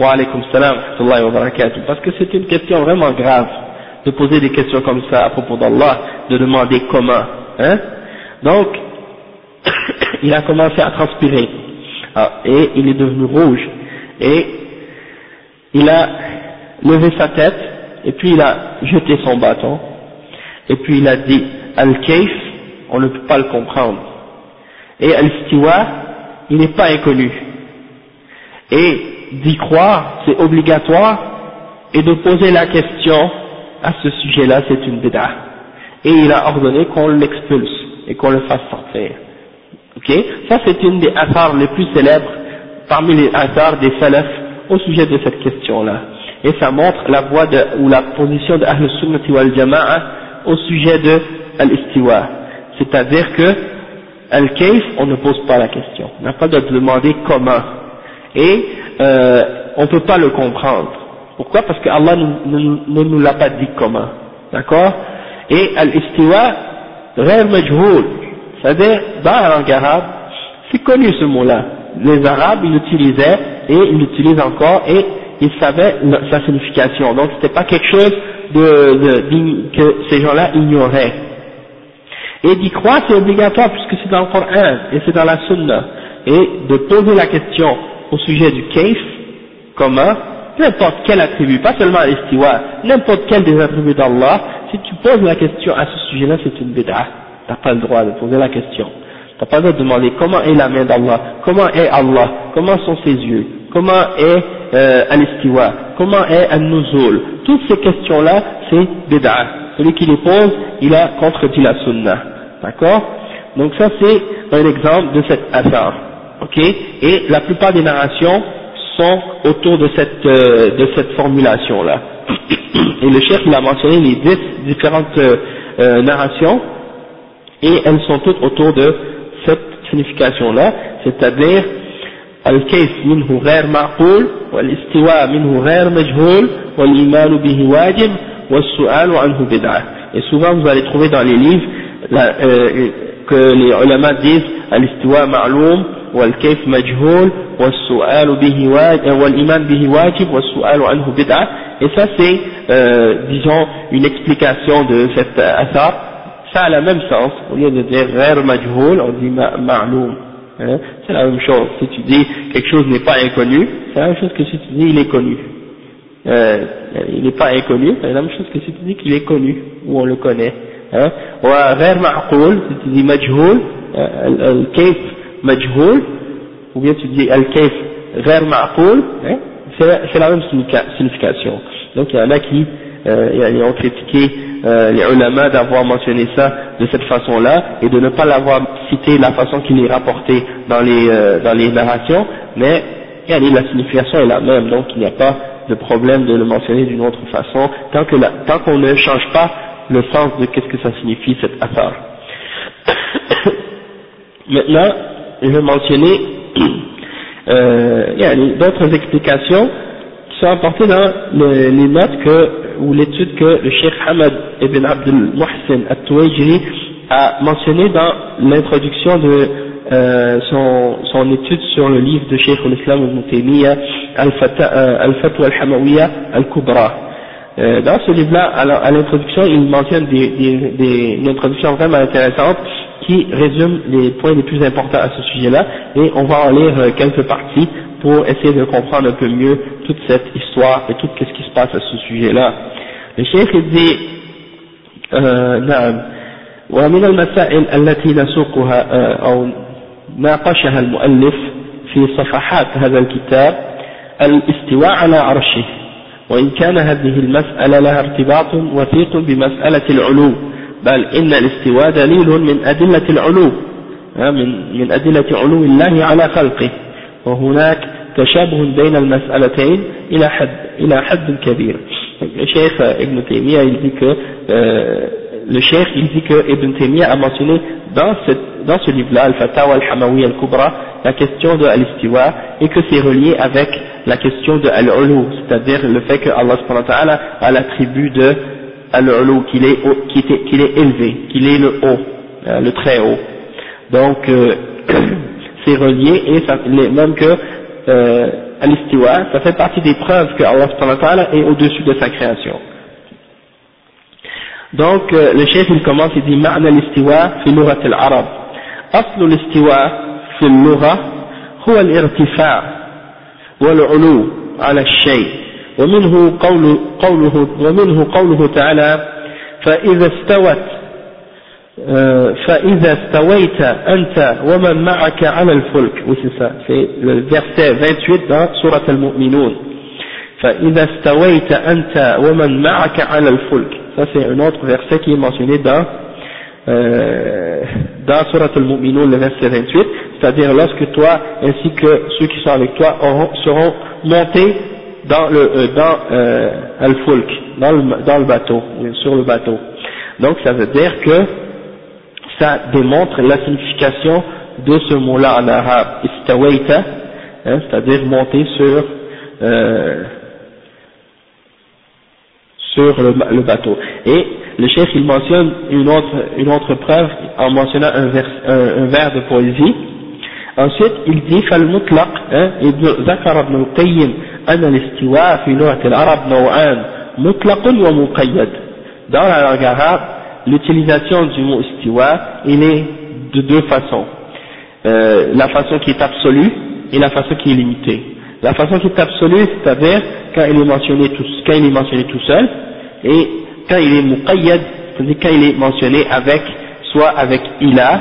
Wa alaykum salam wa barakatuh. Parce que c'est une question vraiment grave de poser des questions comme ça à propos d'Allah, de demander comment. Hein Donc, il a commencé à transpirer. Ah, et il est devenu rouge. Et il a levé sa tête, et puis il a jeté son bâton, et puis il a dit Al-Kayf, on ne peut pas le comprendre. Et Al-Stiwa, il n'est pas inconnu. Et d'y croire, c'est obligatoire, et de poser la question à ce sujet-là, c'est une bid'a. Et il a ordonné qu'on l'expulse et qu'on le fasse sortir. Ok? Ça c'est une des affaires les plus célèbres parmi les affaires des salafs au sujet de cette question-là. Et ça montre la voie de, ou la position de Ahl Sunnati wal Jama'a au sujet de Al-Istiwa. C'est-à-dire que Al-Kayf, on ne pose pas la question. On n'a pas de demander comment. Et euh, on ne peut pas le comprendre. Pourquoi? Parce que Allah ne nous l'a pas dit comment. D'accord? Et Al-Istiwa, Rêve Majhoul, c'est-à-dire dans la langue arabe, c'est connu ce mot-là. Les Arabes, ils l'utilisaient et ils l'utilisent encore et ils savaient sa signification. Donc c'était pas quelque chose que ces gens-là ignoraient. Et d'y croire c'est obligatoire puisque c'est dans le Coran et c'est dans la Sunna. Et de poser la question au sujet du case, comment, n'importe quel attribut, pas seulement l'istiwa, n'importe quel des attributs d'Allah, si tu poses la question à ce sujet-là, c'est une bid'ah. T'as pas le droit de poser la question. T'as pas le droit de demander comment est la main d'Allah, comment est Allah, comment sont ses yeux, comment est euh, al-istiwa, comment est al-nuzul. Toutes ces questions-là, c'est bid'ah. Celui qui les pose, il a contredit la sunna. D'accord? Donc ça c'est un exemple de cette affaire. Ok? Et la plupart des narrations sont autour de cette, euh, formulation-là. Et le chef il a mentionné les dix différentes euh, narrations et elles sont toutes autour de cette signification-là, c'est-à-dire الكيف منه غير معقول والاستواء منه غير مجهول والإيمان به واجب والسؤال عنه بدعة et souvent vous allez trouver dans les livres la, euh, que les ulama disent الاستواء معلوم والكيف مجهول والسؤال به واجب والإيمان به واجب والسؤال عنه بدعة et ça c'est euh, disons une explication de cette asar ça a le même sens au lieu de dire غير مجهول on dit معلوم hein, c'est la même chose si tu dis quelque chose n'est pas inconnu c'est la même chose que si tu dis il est connu euh, il n'est pas inconnu c'est la même chose que si tu dis qu'il est connu ou on le connaît hein, وغير معقول si tu dis مجهول الكيف مجهول ou bien tu dis al-kayf غير معقول hein, c'est la même signification donc il y en a qui euh, ont critiqué euh, les ulama d'avoir mentionné ça de cette façon-là et de ne pas l'avoir cité la façon qu'il est rapporté dans les, euh, dans les narrations, mais la signification est la même, donc il n'y a pas de problème de le mentionner d'une autre façon, tant que tant qu'on ne change pas le sens de qu'est-ce que ça signifie cette affaire. Maintenant, je vais mentionner euh, d'autres explications sont apportées dans les notes que ou l'étude que le Cheikh Hamad ibn Abdul Muhsin al-Tuwajiri a mentionné dans l'introduction de euh, son, son, étude sur le livre de Cheikh al-Islam ibn Taymiyyah Al-Fatwa al-Hamawiyya al-Kubra. Euh, dans ce livre-là, à l'introduction, il mentionne des, des, des, une introduction vraiment intéressante qui résume les points les plus importants à ce sujet-là, et on va en lire euh, quelques parties pour essayer de comprendre un peu mieux toute cette histoire et tout ce qui se passe à ce sujet-là. Le cheikh dit, euh, نعم ومن المسائل التي نسوقها أو ناقشها المؤلف في صفحات هذا الكتاب الاستواء على عرشه وإن كان هذه المسألة لها ارتباط وثيق بمسألة العلو بل إن الاستواء دليل من أدلة العلو من, من أدلة علو الله على خلقه وهناك تشابه بين المسألتين إلى حد, إلى حد كبير le cheikh Ibn Taymiyyah il dit que euh, le cheikh il dit que Ibn Taymiyyah a mentionné dans, cette, dans ce livre-là Al-Fatawa Al-Hamawi Al-Kubra la question de Al-Istiwa et que c'est relié avec la question de Al-Ulu c'est-à-dire le fait que Allah a l'attribut de Al-Ulu qu'il est, qu'il est élevé qu'il est le haut euh, le très haut donc euh, c'est relié et ça, même que euh, al-istiwa, ça fait partie des preuves que Allah est au-dessus de sa création. Donc euh, le chef il commence il dit معنى الاستواء في لغة العرب أصل الاستواء في اللغة هو الارتفاع والعلو على الشيء ومنه قول قوله ومنه قوله تعالى فإذا استوت فإذا استويت أنت ومن معك على الفلك oui c'est ça c'est le verset 28 dans Surat al-Mu'minun فإذا استويت أنت ومن معك على الفلك ça c'est un autre verset qui est mentionné dans euh, dans Surat al-Mu'minun le verset 28 c'est-à-dire lorsque toi ainsi que ceux qui sont avec toi auront, seront montés dans le euh, dans euh, al-Fulk dans le, dans le bateau sur le bateau donc ça veut dire que ça démontre la signification de ce mot-là en arabe istawaita hein, c'est-à-dire monter sur euh, sur le, bateau. Et le chef il mentionne une autre, une autre preuve en mentionnant un, vers, un, vers de poésie. Ensuite, il dit فالمطلق ذكر ابن القيم أن الاستواء في لغة العرب نوعان مطلق ومقيد. Dans la langue arabe, l'utilisation du mot istiwa, il est de deux façons. Euh, la façon qui est absolue et la façon qui est limitée. La façon qui est absolue, c'est-à-dire quand il est mentionné tout, seul, et quand il est muqayyad, c'est-à-dire quand il est mentionné avec, soit avec ila,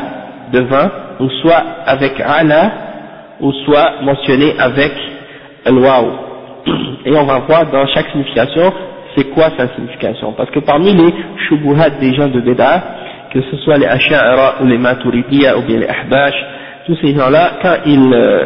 devant, ou soit avec ala, ou soit mentionné avec al-waw. Et on va voir dans chaque signification, c'est quoi sa signification? Parce que parmi les shubuhat des gens de Beda, que ce soit les asha'ara ou les maturidiya ou bien les ahbash, tous ces gens-là, quand ils, euh,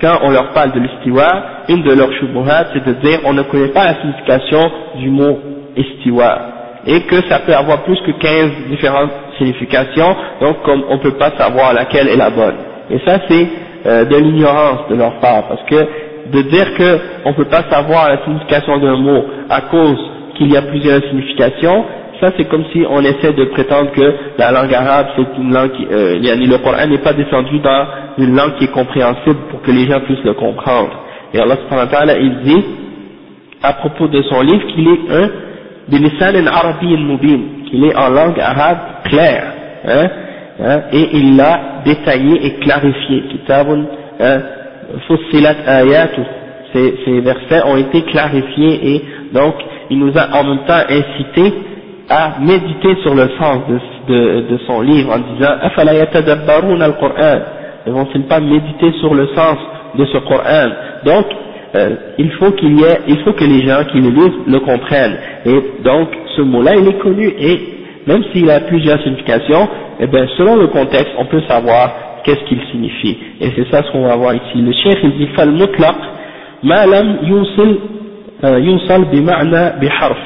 quand on leur parle de l'istiwa, une de leurs shubuhat, c'est de dire on ne connaît pas la signification du mot istiwa, et que ça peut avoir plus que 15 différentes significations, donc comme on ne peut pas savoir laquelle est la bonne. Et ça c'est euh, de l'ignorance de leur part, parce que de dire qu'on ne peut pas savoir la signification d'un mot à cause qu'il y a plusieurs significations, ça c'est comme si on essaie de prétendre que la langue arabe c'est une langue qui, euh, le Coran n'est pas descendu dans une langue qui est compréhensible pour que les gens puissent le comprendre. Et Allah subhanahu wa ta'ala il dit à propos de son livre qu'il est un bilisan arabi mubin, qu'il est en langue arabe claire, hein, hein, et il l'a détaillé et clarifié. Kitabun hein, fussilat ayatu, ces, ces versets ont été clarifiés et donc il nous a en même temps incité à méditer sur le sens de, de, de son livre en disant afala yatadabbarun al-Qur'an? Ne vont-ils pas méditer sur le sens de ce Coran donc euh, il faut qu'il y ait, il faut que les gens qui le lisent le comprennent. Et donc ce mot-là il est connu et même s'il a plusieurs significations eh bien selon le contexte on peut savoir qu'est-ce qu'il signifie et c'est ça ce qu'on va voir ici le cheikh il dit fal mutlaq ma lam yusil يوصل بمعنى بحرف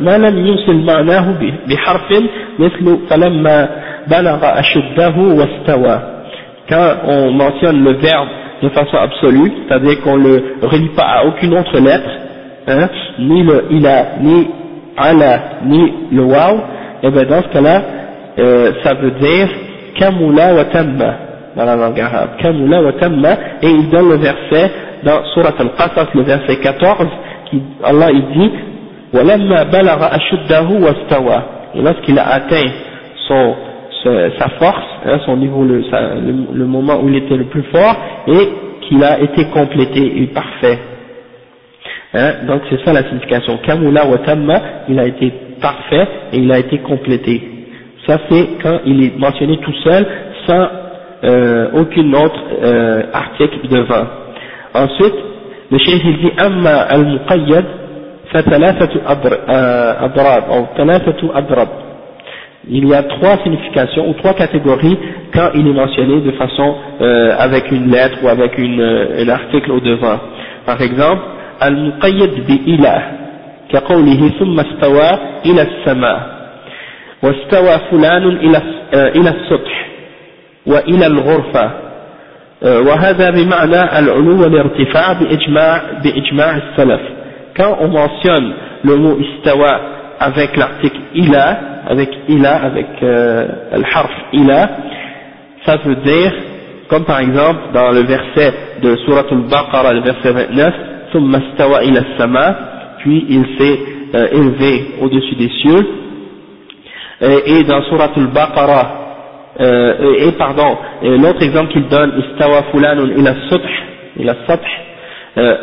ما لم يوصل معناه بحرف مثل فلما بلغ أشده واستوى quand on mentionne le verbe de façon absolue, c'est-à-dire qu'on ne le relie pas à aucune autre lettre, hein, ni le ila, ni ala, ni le waw, et bien dans ce cas-là, euh, ça veut dire kamula wa tamma, dans la langue arabe, kamula wa tamma, et il donne le verset dans Surat al-Qasas, le verset 14, Allah il dit et lorsqu'il a atteint son, sa force, hein, son niveau, le, le, moment où il était le plus fort, et qu'il a été complété et parfait. Hein, donc c'est ça la signification. Kamula wa tamma, il a été parfait et il a été complété. Ça c'est quand il est mentionné tout seul, sans euh, aucun autre euh, article devant. Ensuite, le chef il dit أما المقيد فثلاثة أضراب أو ثلاثة أضرب il y a trois significations ou trois catégories quand il est mentionné de façon euh, avec une lettre ou avec une, euh, un article au devant. Par exemple, المقيد بإله كقوله ثم استوى إلى السماء واستوى فلان إلى إلى السطح وإلى الغرفة وهذا بمعنى العلو والارتفاع بإجماع, بإجماع السلف quand on mentionne le mot istawa avec l'article ila avec ila avec euh, le harf ila ça veut dire comme par exemple dans le verset de Surah Al-Baqarah le verset 29 ثم استوى إلى السماء puis il s'est euh, élevé au-dessus des cieux et, et dans Surah Al-Baqarah euh, et, pardon, l'autre exemple qu'il donne, istawa ila ila euh,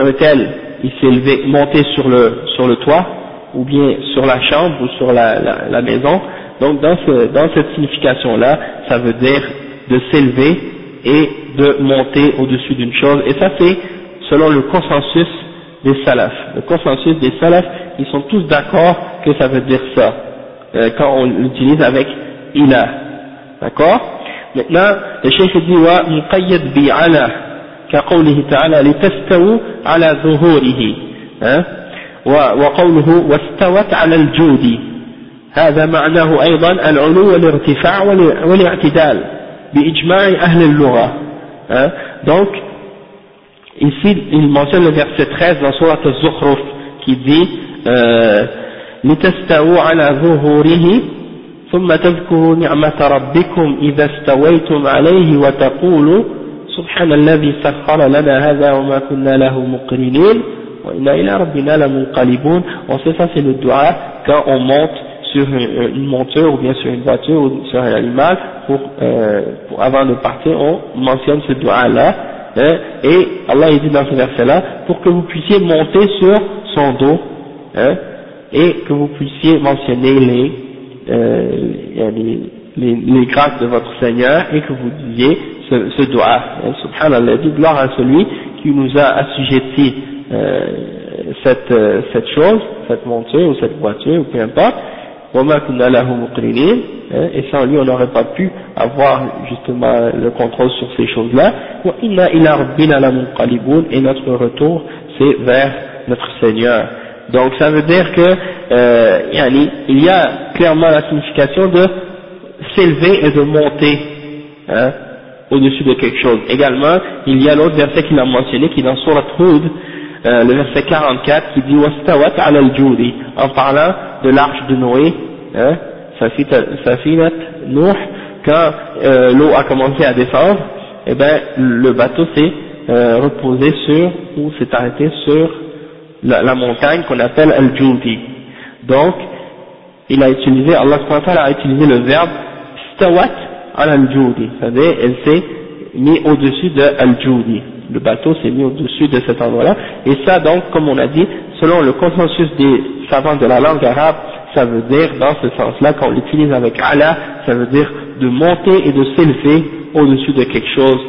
un tel, il s'est élevé, monté sur le, sur le toit, ou bien sur la chambre, ou sur la, la, la maison, donc dans, ce, dans cette signification-là, ça veut dire de s'élever et de monter au-dessus d'une chose, et ça c'est selon le consensus des salafs. Le consensus des salafs, ils sont tous d'accord que ça veut dire ça, euh, quand on l'utilise avec ilah. D'accord? Maintenant, le cheikh dit wa muqayyad bi ala كقوله تعالى لتستووا على ظهوره وقوله واستوت على الجود هذا معناه أيضا العلو والارتفاع والاعتدال بإجماع أهل اللغة. Donc ici il mentionne le verset 13 dans Surat al-Zukhruf qui dit لتستووا على ظهوره ثم تذكروا نعمة ربكم إذا استويتم عليه وتقولوا سبحان الذي سخر لنا هذا وما كنا له مقرنين وإنا إلى ربنا لمنقلبون on sait ça c'est le dua quand on monte sur une monture ou bien sur une voiture ou sur un animal pour, euh, pour avant de partir on mentionne ce dua là hein, et Allah dit dans ce verset là pour que vous puissiez monter sur son dos hein, et que vous puissiez mentionner les, euh, les, les, les grâces de votre Seigneur et que vous disiez ce, ce dua. Hein, subhanallah, dit gloire à celui qui nous a assujetti euh, cette, euh, cette chose, cette monture ou cette voiture ou peu importe, hein, et sans lui on n'aurait pas pu avoir justement le contrôle sur ces choses-là, et notre retour c'est vers notre Seigneur. Donc ça veut dire que euh, il y a clairement la signification de s'élever et de monter hein, au-dessus de quelque chose. Également, il y a l'autre verset qu'il a mentionné qui est dans Surat Hud, euh, le verset 44 qui dit wastawat al judi en parlant de l'arche de Noé, hein, Safinat Nuh, quand euh, l'eau a commencé à descendre, eh ben le bateau s'est euh, reposé sur ou s'est arrêté sur la, la montagne qu'on appelle al-Judi. Donc, il a utilisé, Allah a utilisé le verbe stawat al-Judi, c'est-à-dire elle s'est mise au-dessus de al-Judi le bateau s'est mis au-dessus de cet endroit-là. Et ça, donc, comme on a dit, selon le consensus des savants de la langue arabe, ça veut dire, dans ce sens-là, quand on l'utilise avec Allah, ça veut dire de monter et de s'élever au-dessus de quelque chose,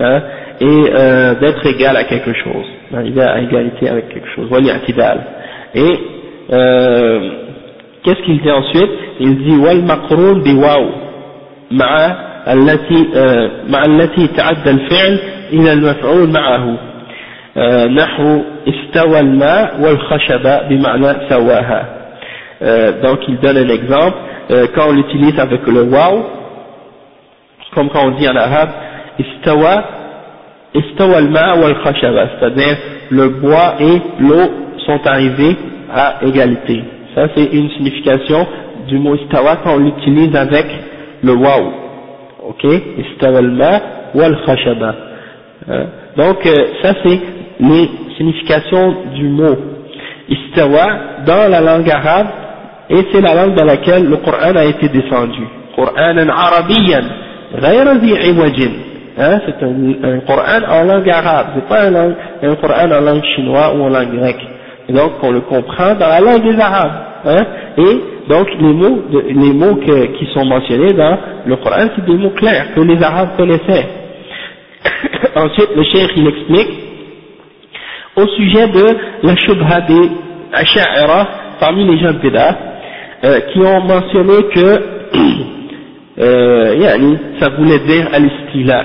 hein, et euh, d'être égal à quelque chose, d'arriver à égalité avec quelque chose, voilà Et euh, qu'est-ce qu'il dit ensuite Il dit wal maqroun bi waw ma'a التي مع التي تعدى الفعل إلى المفعول معه نحو استوى الماء والخشب بمعنى سواها donc il donne un exemple quand on l'utilise avec le waw comme quand on dit en arabe istawa istawa al-ma' wal-khashaba c'est-à-dire le bois et l'eau sont arrivés à égalité. Ça c'est une signification du mot istawa quand on l'utilise avec le waw. Ok? Istawa al-ma' wal-khashaba Hein? Donc euh, ça c'est les significations du mot istawa dans la langue arabe et c'est la langue dans laquelle le Coran a été descendu. Qur'anan arabiyan, hein, c'est un, un, Coran en langue arabe, c'est pas un, langue, un Coran en langue chinoise ou en langue grecque. Donc on le comprend dans la langue des Arabes. Hein, et donc les mots, les mots qui sont mentionnés dans le Coran, c'est des mots clairs que les Arabes connaissaient. Ensuite, le cheikh il explique au sujet de la shubha des asha'ira parmi les gens de euh, qui ont mentionné que euh, ça voulait dire al-istila,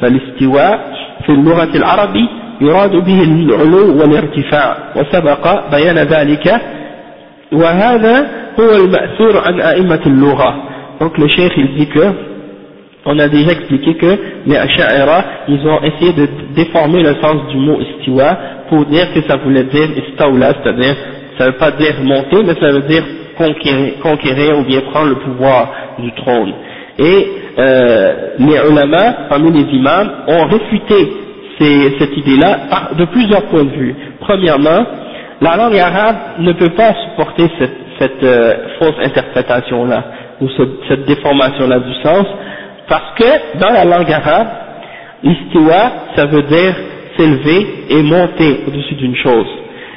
فالاستواء في اللغة العربي يراد به العلو والارتفاع وسبق بيان ذلك وهذا هو المأثور عن أئمة اللغة donc le cheikh il dit que on a déjà expliqué que les Asha'ira, ils ont essayé de déformer le sens du mot istiwa pour dire que ça voulait dire istawla, c'est-à-dire, ça ne veut pas dire monter, mais ça veut dire conquérir, conquérir ou bien prendre le pouvoir du trône. Et euh, les ulama, parmi les imams, ont réfuté cette idée-là de plusieurs points de vue. Premièrement, la langue arabe ne peut pas supporter cette, euh, fausse interprétation-là, ou cette déformation-là du sens, parce que dans la langue arabe, l'istiwa, ça veut dire s'élever et monter au-dessus d'une chose.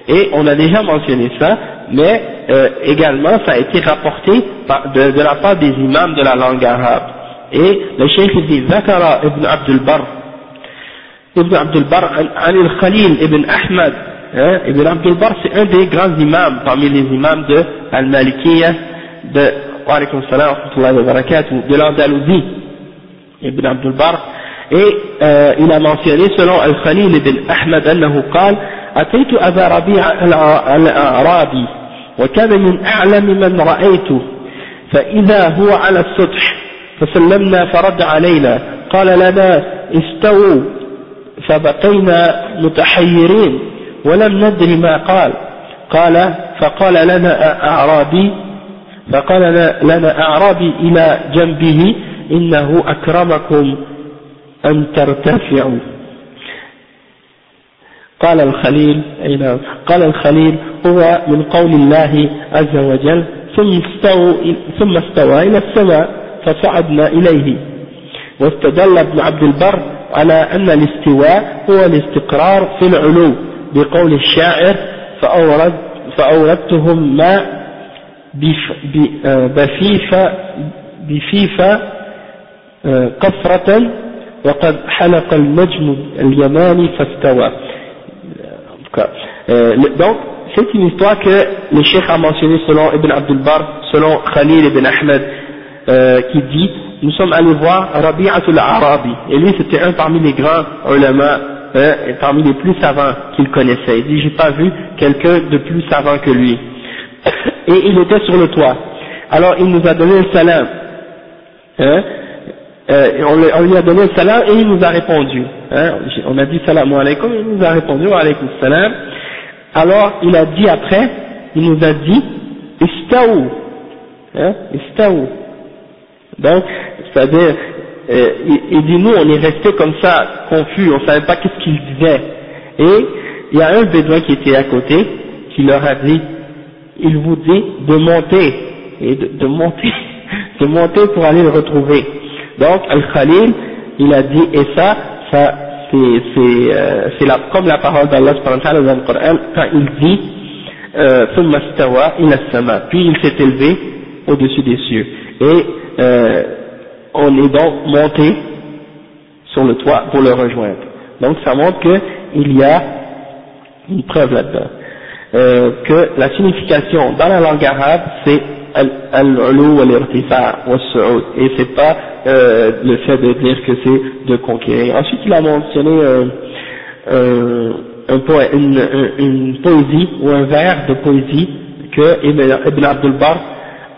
Et on a déjà mentionné ça, mais euh, également ça a été rapporté de, la part des imams de la langue arabe. Et le cheikh dit, Zakara ibn Abdul Bar, ibn Abdul Bar, al-Khalil ibn Ahmad, hein, ibn Abdul Bar c'est un des grands imams parmi les imams de Al-Malikiyya, de, de l'Andalousie, ibn Abdul Bar, et euh, il a mentionné selon Al-Khalil ibn Ahmad أنه قال أتيت أبا ربيع الأعرابي وكان من أعلم من رأيته فإذا هو على السطح فسلمنا فرد علينا قال لنا استووا فبقينا متحيرين ولم ندري ما قال قال فقال لنا أعرابي فقال لنا أعرابي إلى جنبه إنه أكرمكم أن ترتفعوا. قال الخليل أي نعم قال الخليل هو من قول الله عز وجل ثم استوى, ثم استوى إلى السماء فصعدنا إليه. واستدل ابن عبد البر على أن الاستواء هو الاستقرار في العلو بقول الشاعر فأورد فأوردتهم ما بفيف بفيف قفرة وقد حلق النجم اليماني فاستوى. Donc, c'est une histoire que le cheikh a mentionné selon Ibn Abdul Bar, selon Khalil Ibn Ahmed, euh, qui dit, nous sommes allés voir Rabi'atul Arabi, et lui c'était un parmi les grands ulama, hein, et parmi les plus savants qu'il connaissait. Il dit, j'ai pas vu quelqu'un de plus savant que lui. Et il était sur le toit. Alors il nous a donné le salam. Hein, euh, on, lui a donné le salam et il nous a répondu. Hein, on a dit salam alaykoum, il nous a répondu wa alaykoum salam. Alors il a dit après, il nous a dit istaou, hein, istaou. Donc, c'est-à-dire, euh, il, dit nous on est resté comme ça, confus, on savait pas qu'est-ce qu'il disait. Et il y a un bédouin qui était à côté, qui leur a dit, il vous dit de monter, et de monter, de monter pour aller le retrouver. Donc, Al-Khalil, il a dit, et ça, ça c'est euh, comme la parole d'Allah dans le Coran, quand il dit, euh, puis il s'est élevé au-dessus des cieux. Et euh, on est donc monté sur le toit pour le rejoindre. Donc ça montre qu'il y a une preuve là-dedans. Euh, que la signification dans la langue arabe c'est al-ulu wal-irtifa wal-su'ud et c'est pas euh, le fait de dire que c'est de conquérir. Ensuite, il a mentionné euh, un une, poésie ou un vers de poésie que Ibn Abdul Bar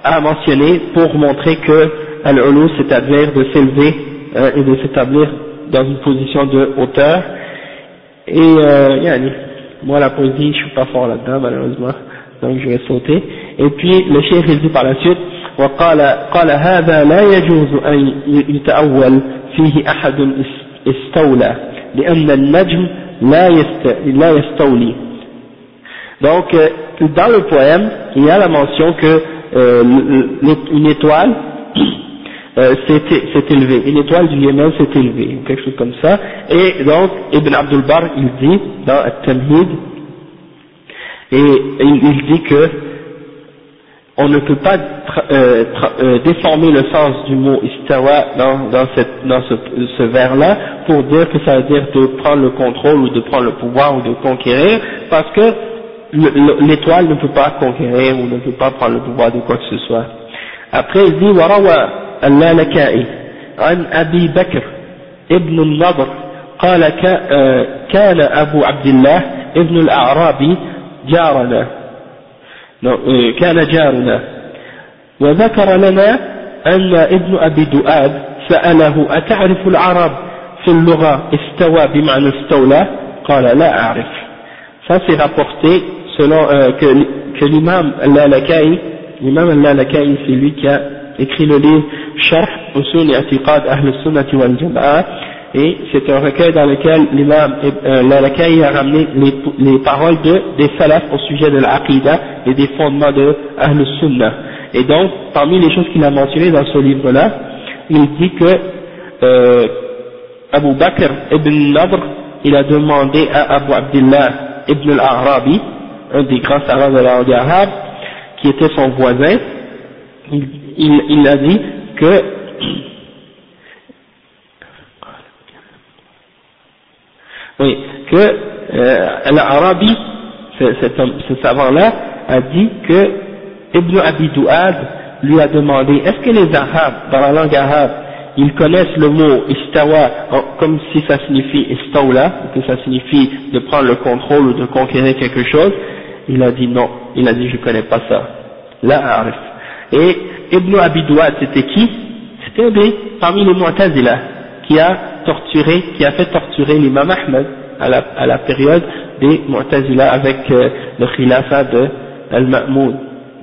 a mentionné pour montrer que al-ulu, c'est-à-dire de s'élever euh, et de s'établir dans une position de hauteur. Et euh, moi la poésie, je suis pas fort là-dedans malheureusement, donc je vais sauter. Et puis le chef il dit par la suite وقال قال هذا لا يجوز أن يتأول فيه أحد استولى لأن النجم لا لا يستولي donc euh, dans le poème il y a la mention que euh, une étoile euh, s'est élevée une étoile du Yémen s'est élevée quelque chose comme ça et donc Ibn Abdul Bar il dit dans At-Tamhid et il, il dit que on ne peut pas euh, euh, déformer le sens du mot istawa dans, dans, cette, dans ce, ce vers-là pour dire que ça veut dire de prendre le contrôle ou de prendre le pouvoir ou de conquérir, parce que l'étoile ne peut pas conquérir ou ne peut pas prendre le pouvoir de quoi que ce soit. Après il dit وروى اللالكائي عن أبي بكر ابن النضر قال كان أبو عبد الله ابن الأعرابي جارنا كان جارنا وذكر لنا أن ابن أبي دؤاد سأله أتعرف العرب في اللغة استوى بمعنى استولى قال لا أعرف ça c'est selon euh, que, que l'imam al-Lalakai l'imam al-Lalakai c'est lui qui a écrit le livre Sharh Usul I'tiqad Ahl Sunnah wal Jama'a et c'est un recueil dans lequel l'imam, euh, lequel a ramené les, les paroles de, des salafs au sujet de l'aqidah et des fondements de Ahl Sunnah. Et donc, parmi les choses qu'il a mentionnées dans ce livre-là, il dit que euh, Abu Bakr ibn Nadr, il a demandé à Abu Abdullah ibn al-Arabi, un des grands savants de la arabe, qui était son voisin, il, il, il a dit que Oui, que euh, l'Arabi, ce, savant-là, a dit que Ibn Abi Douad lui a demandé est-ce que les Arabes, dans la langue arabe, ils connaissent le mot istawa comme si ça signifie istawla, que ça signifie de prendre le contrôle ou de conquérir quelque chose? Il a dit non, il a dit je connais pas ça. La arif. Et Ibn Abi Douad c'était qui? C'était parmi les Mu'tazila qui a torturé, qui a fait torturer l'imam Ahmed à la, à la période des Mu'tazila avec euh, le khilafa de Al-Ma'moud.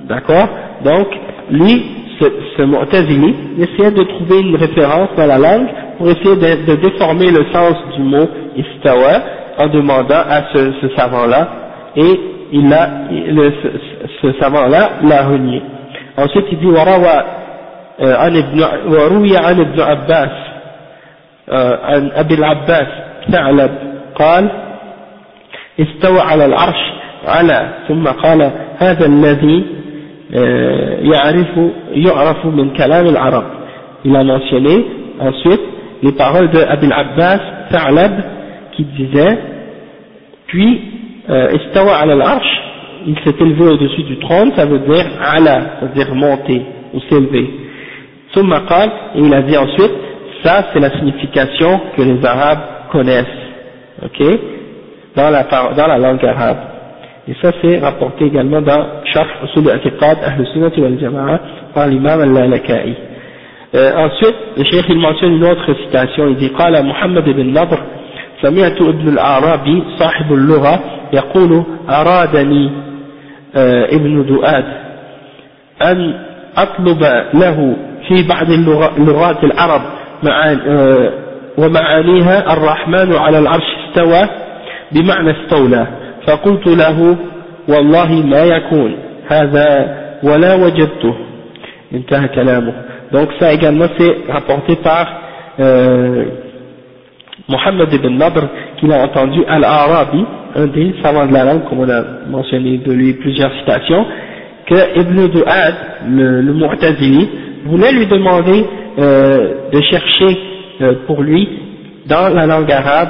D'accord Donc, lui, ce, ce Mu'tazili, essayait de trouver une référence dans la langue pour essayer de, de déformer le sens du mot istawa en demandant à ce, ce savant-là et il a, le, ce, ce savant-là l'a renié. Ensuite il dit وروى عن ابن وروي عن ابن عباس عن أبي العباس ثعلب قال استوى على العرش على ثم قال هذا الذي يعرف يعرف من كلام العرب il a mentionné ensuite les paroles de Abil Abbas Tha'lab qui disait puis istawa ala al-arsh il s'est élevé au-dessus du trône ça veut dire ala c'est-à-dire monter ou s'élever ثم قال et il a dit ensuite ça c'est la signification que les arabes connaissent Ok, dans la, dans la langue arabe. Et ça c'est rapporté également dans Sharh Usul al-Atiqad Ahl Sunnah wal Jama'a par l'imam al-Laka'i. Euh, ensuite, le cheikh il mentionne une autre citation, il dit قال محمد بن نضر سمعت ابن الأعرابي صاحب اللغة يقول أرادني آه ابن دؤاد أن أطلب له في بعض اللغات العرب مع آه ومعانيها الرحمن على العرش استوى بمعنى استولى فقلت له والله ما يكون هذا ولا وجدته انتهى كلامه donc ça également c'est rapporté par euh, Mohammed ibn Nadr qu'il a entendu Al-Arabi un des savants de la langue comme on a mentionné de lui plusieurs citations que Ibn Du'ad le, le Mu'tazili voulait lui demander euh, de chercher euh, pour lui. Dans la langue arabe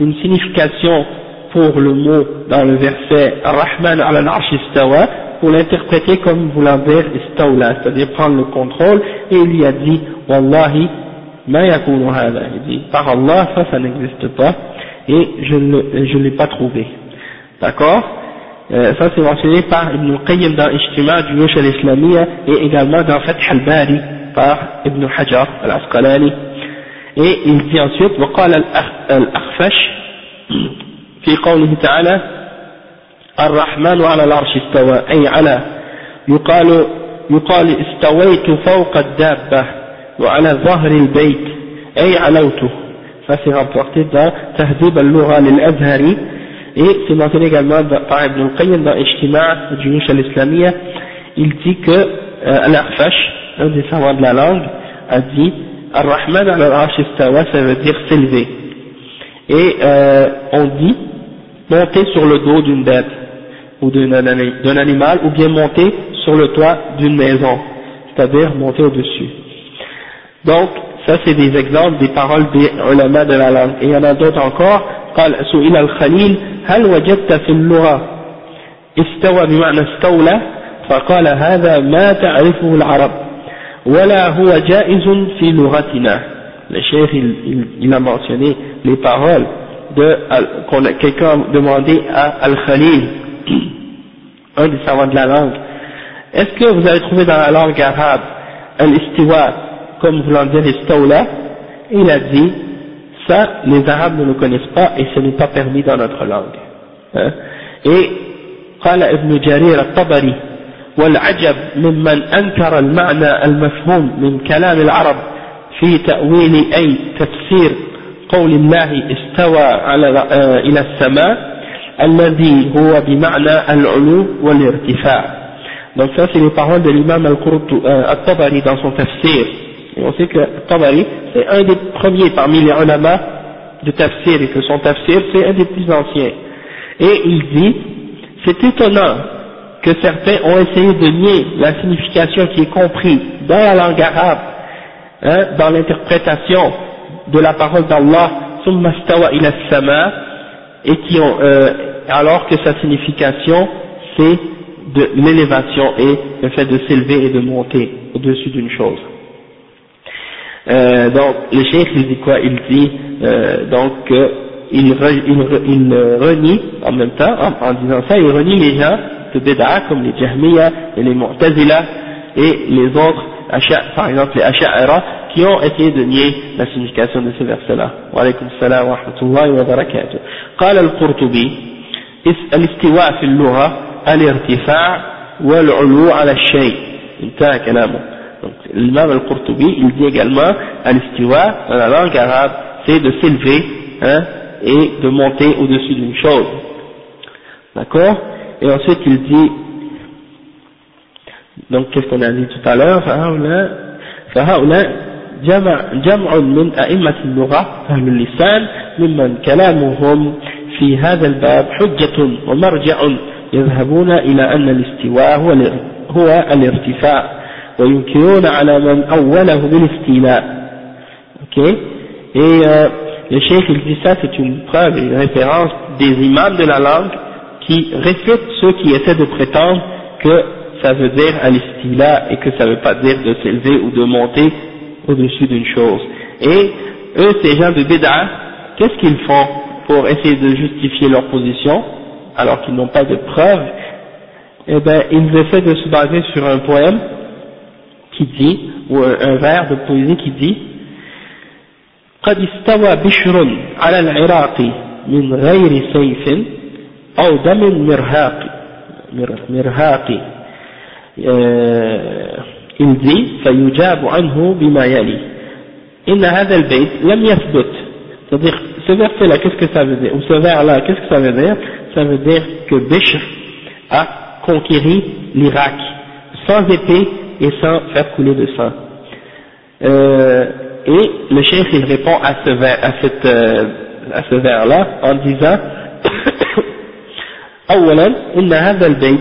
une signification pour le mot dans le verset Ar-Rahman al-Arsh istawa pour l'interpréter comme voulant dire istawla, c'est-à-dire prendre le contrôle et il lui a dit Wallahi ma yakunu hada il dit par Allah ça ça n'existe pas et je ne l'ai pas trouvé. D'accord? Euh, ça c'est mentionné par Ibn Qayyim dans Ijtima du Yush al-Islamiyya et également dans Fath al-Bari par Ibn Hajar al-Asqalani et il dit ensuite وقال الأخفش في قوله تعالى الرحمن على العرش استوى أي على يقال يقال استويت فوق الدابة وعلى ظهر البيت أي علوته ça c'est rapporté تهذيب اللغة للأزهري et c'est mentionné également par Ibn al-Qayyim dans Ijtima' du Yush al-Islamiyya il dit que euh, Al-Akhfash un des savants de la langue a dit Ar-Rahman al-Arsh istawa, ça veut dire s'élever. Et euh, on dit monter sur le dos d'une bête ou d'un animal, ou bien monter sur le toit d'une maison, c'est-à-dire monter au-dessus. Donc, ça c'est des exemples des paroles des ulama de la langue. Et il y en a d'autres encore. قال سئل الخليل هل وجدت في اللغة استوى بمعنى استولى فقال هذا ما تعرفه العرب ولا هو جائز في لغتنا le cheikh il, il, il, a mentionné les paroles de qu'on a quelqu'un demandé à Al-Khalil un des savants de la langue est-ce que vous avez trouvé dans la langue arabe al-istiwa comme voulant dire istawla il a dit ça les arabes ne le connaissent pas et ce n'est pas permis dans notre langue hein? et قال ابن جرير الطبري والعجب ممن أنكر المعنى المفهوم من كلام العرب في تأويل أي تفسير قول الله استوى على إلى السماء الذي هو بمعنى العلو والارتفاع donc ça c'est les paroles de l'imam al-Tabari dans son tafsir et on sait que Tabari c'est un des premiers parmi les ulama de tafsir et que son tafsir c'est un des plus anciens et il dit c'est étonnant que certains ont essayé de nier la signification qui est comprise dans la langue arabe, hein, dans l'interprétation de la parole d'Allah, et qui ont, euh, alors que sa signification c'est de l'élévation et le fait de s'élever et de monter au-dessus d'une chose. Euh, donc le cheikh il dit quoi? Il dit euh, donc il, il, renie en même temps, en, disant ça, il renie les gens de Bid'a comme les Jahmiya et les Mu'tazila et les autres, par exemple les Asha'ira, qui ont essayé de nier la signification de ce verset-là. Wa alaykum salam wa rahmatullahi wa barakatuh. قال القرطبي الاستواء في اللغة الارتفاع والعلو على الشيء انتهى كلامه donc l'imam al-Qurtubi il dit également al-istiwa dans la langue arabe c'est de s'élever hein, et de monter au-dessus d'une chose. D'accord Et ensuite il dit, donc qu'est-ce qu'on a dit tout à l'heure فهؤلاء جمع من أئمة اللغة أهل اللسان ممن كلامهم في هذا الباب حجة ومرجع يذهبون إلى أن الاستواء هو الارتفاع وينكرون على من أوله بالاستيلاء. Ok Et euh, Le cheikh il dit ça, c'est une preuve une référence des imams de la langue qui réfutent ceux qui essaient de prétendre que ça veut dire al-istila et que ça ne veut pas dire de s'élever ou de monter au-dessus d'une chose. Et eux, ces gens de Bid'a, qu'est-ce qu'ils font pour essayer de justifier leur position alors qu'ils n'ont pas de preuves Eh bien, ils essaient de se baser sur un poème qui dit, ou un vers de poésie qui dit قد استوى بشر على العراق من غير سيف أو دم مرهاق مرهاق il dit فيجاب عنه بما يلي إن هذا البيت لم يثبت c'est-à-dire ce verset là qu'est-ce que ça veut dire ou ce vers là qu'est-ce que ça veut dire ça veut dire que Bishr a conquéri l'Irak sans épée et sans faire couler de sang euh, et le chef il répond à ce vers, à cette, euh, à ce vers là en disant أولا إن هذا البيت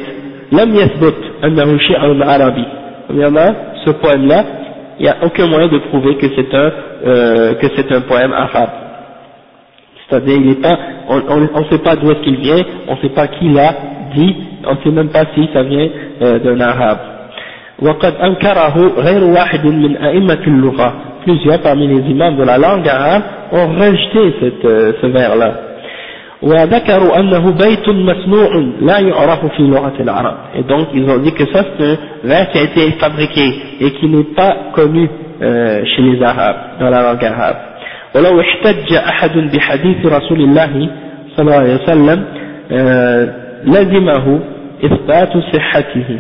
لم يثبت أنه شعر عربي premièrement ce poème là il n'y a aucun moyen de prouver que c'est un euh, que c'est un poème arabe c'est-à-dire il est pas on ne sait pas d'où est-ce qu'il vient on ne sait pas qui l'a dit on ne sait même pas si ça vient euh, d'un arabe وقد أنكره غير واحد من أئمة اللغة plusieurs parmi les imams de la langue arabe ont rejeté cette, euh, ce vers-là. وذكروا أنه بيت مسموع لا يعرف في لغة العرب. Et donc ils ont dit que ça c'est un vers qui a été fabriqué et qui n'est pas connu euh, chez les arabes dans la langue arabe. ولو احتج أحد بحديث رسول الله صلى الله عليه وسلم euh, لزمه إثبات صحته.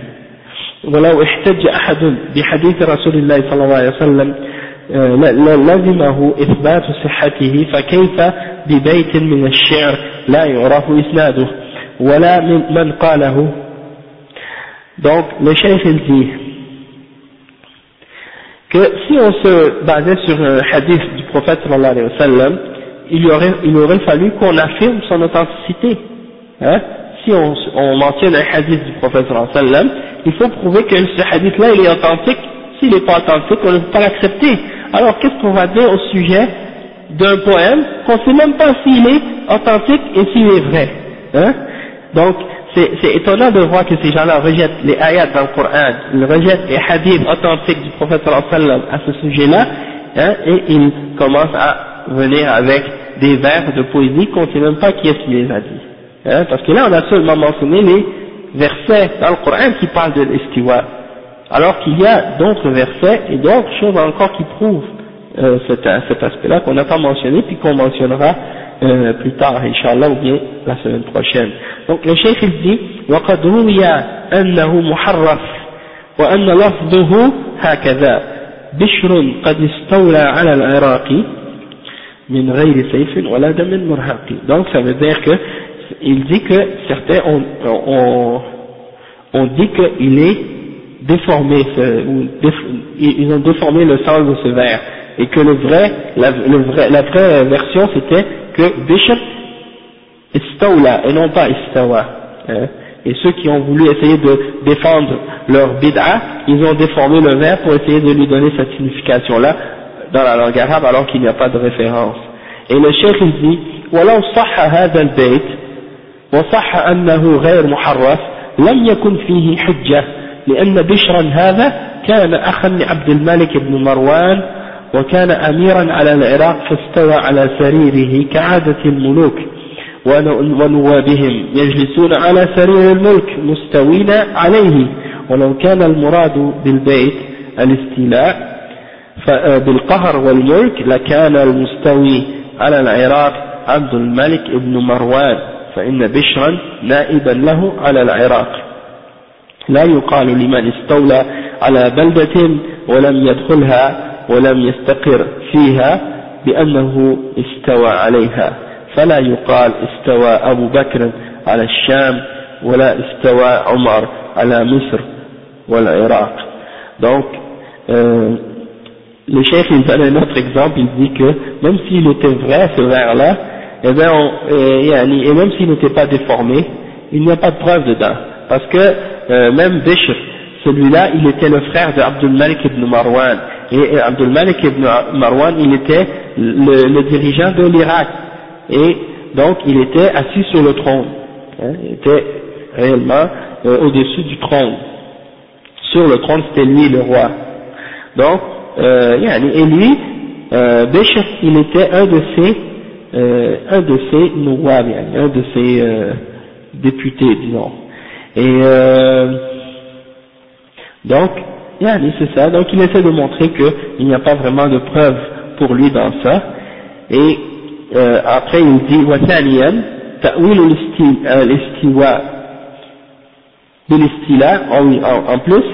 ولو احتج أحد بحديث رسول الله صلى الله عليه وسلم لزمه إثبات صحته فكيف؟ ببيت من الشعر. لا يعرف إسناده ولا من, من قاله donc le chef il dit que si on se basait sur un hadith du prophète sallallahu alayhi wa sallam il aurait, il aurait fallu qu'on affirme son authenticité hein si on, on mentionne un hadith du prophète sallallahu alayhi wa sallam il faut prouver que ce hadith là il est authentique s'il n'est pas authentique on ne peut pas l'accepter alors qu'est-ce qu'on va dire au sujet D'un poème qu'on ne sait même pas s'il est authentique et s'il est vrai hein? Donc, c'est étonnant de voir que ces gens-là rejettent les ayats dans le Coran, ils rejettent les hadiths authentiques du prophète sallam à ce sujet-là, hein, et ils commencent à venir avec des vers de poésie qu'on ne sait même pas qui est-ce qui les a dit. Hein, parce que là, on a seulement mentionné les versets dans le Coran qui parlent de l'istiwa alors qu'il y a d'autres versets et d'autres choses encore qui prouvent euh, cet, cet aspect-là qu'on n'a pas mentionné puis qu'on mentionnera euh, plus tard, Inch'Allah, ou bien la semaine prochaine. Donc le chef il dit وقد روي أنه محرف وأن لفظه هكذا بشر قد استولى على العراق min ghayri sayfin wala damin murhaqi. Donc ça veut dire que, il dit que certains ont, ont, ont dit qu'il est déformé, ce, ou ils ont déformé le sens de ce vers, et que le vrai, la, le vrai, la vraie version c'était que Bishr istawla et non pas istawa. Hein. Et ceux qui ont voulu essayer de défendre leur bid'a, ils ont déformé le vers pour essayer de lui donner cette signification-là dans la langue arabe alors qu'il n'y a pas de référence. Et le cheikh il dit, ولو صح هذا البيت وصح أنه غير محرف لم يكن فيه حجة لأن بشرا هذا كان أخا لعبد الملك بن مروان وكان أميرا على العراق فاستوى على سريره كعادة الملوك ونوابهم يجلسون على سرير الملك مستوين عليه. ولو كان المراد بالبيت الاستيلاء بالقهر والملك لكان المستوي على العراق عبد الملك بن مروان فإن بشرا نائبا له على العراق. لا يقال لمن استولى على بلدة ولم يدخلها ولم يستقر فيها بأنه استوى عليها فلا يقال استوى أبو بكر على الشام ولا استوى عمر على مصر والعراق donc euh, le chef il donne un autre exemple il dit que même s'il était vrai ce vers là et, eh bien on, et, et même s'il n'était pas déformé il n'y a pas de preuve dedans parce que euh, même Bishr celui-là il était le frère de Abdul Malik ibn Marwan et Abdul Malik ibn Marwan il était le, dirigeant de l'Irak et donc il était assis sur le trône, hein, il était réellement euh, au-dessus du trône. Sur le trône, c'était lui le roi. Donc, euh, et lui, euh, il était un de ses, euh, un de ses un de ses euh, députés, disons. Et euh, donc, c'est ça. Donc, il essaie de montrer qu'il n'y a pas vraiment de preuve pour lui dans ça. Et euh, après il dit وثانيا تأويل الاستواء بالاستيلاء en, en plus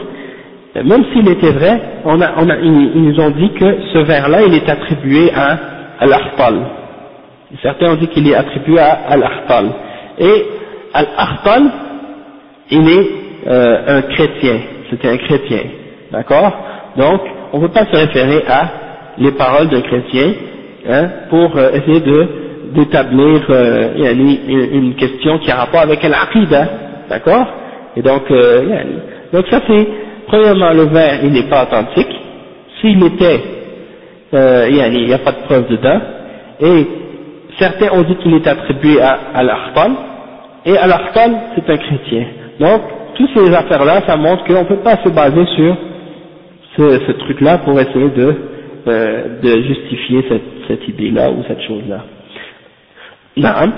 même s'il était vrai on a, on a, ils, nous ont dit que ce vers là il est attribué à Al-Akhtal certains ont dit qu'il est attribué à Al-Akhtal et Al-Akhtal il est euh, un chrétien c'était un chrétien d'accord? Donc on ne peut pas se référer à les paroles d'un chrétien hein, pour euh, essayer de d'établir euh, une, une question qui a rapport avec l'aqidah, d'accord? Et donc, euh, donc ça c'est, premièrement le verre il n'est pas authentique, s'il était, euh, il n'y a pas de preuve dedans, et certains ont dit qu'il est attribué à, l'Akhtal, et al c'est un chrétien. Donc, toutes ces affaires-là, ça montre qu'on ne peut pas se baser sur ce, ce truc-là pour essayer de, euh, de justifier cette, cette idée-là ou cette chose-là. Naam.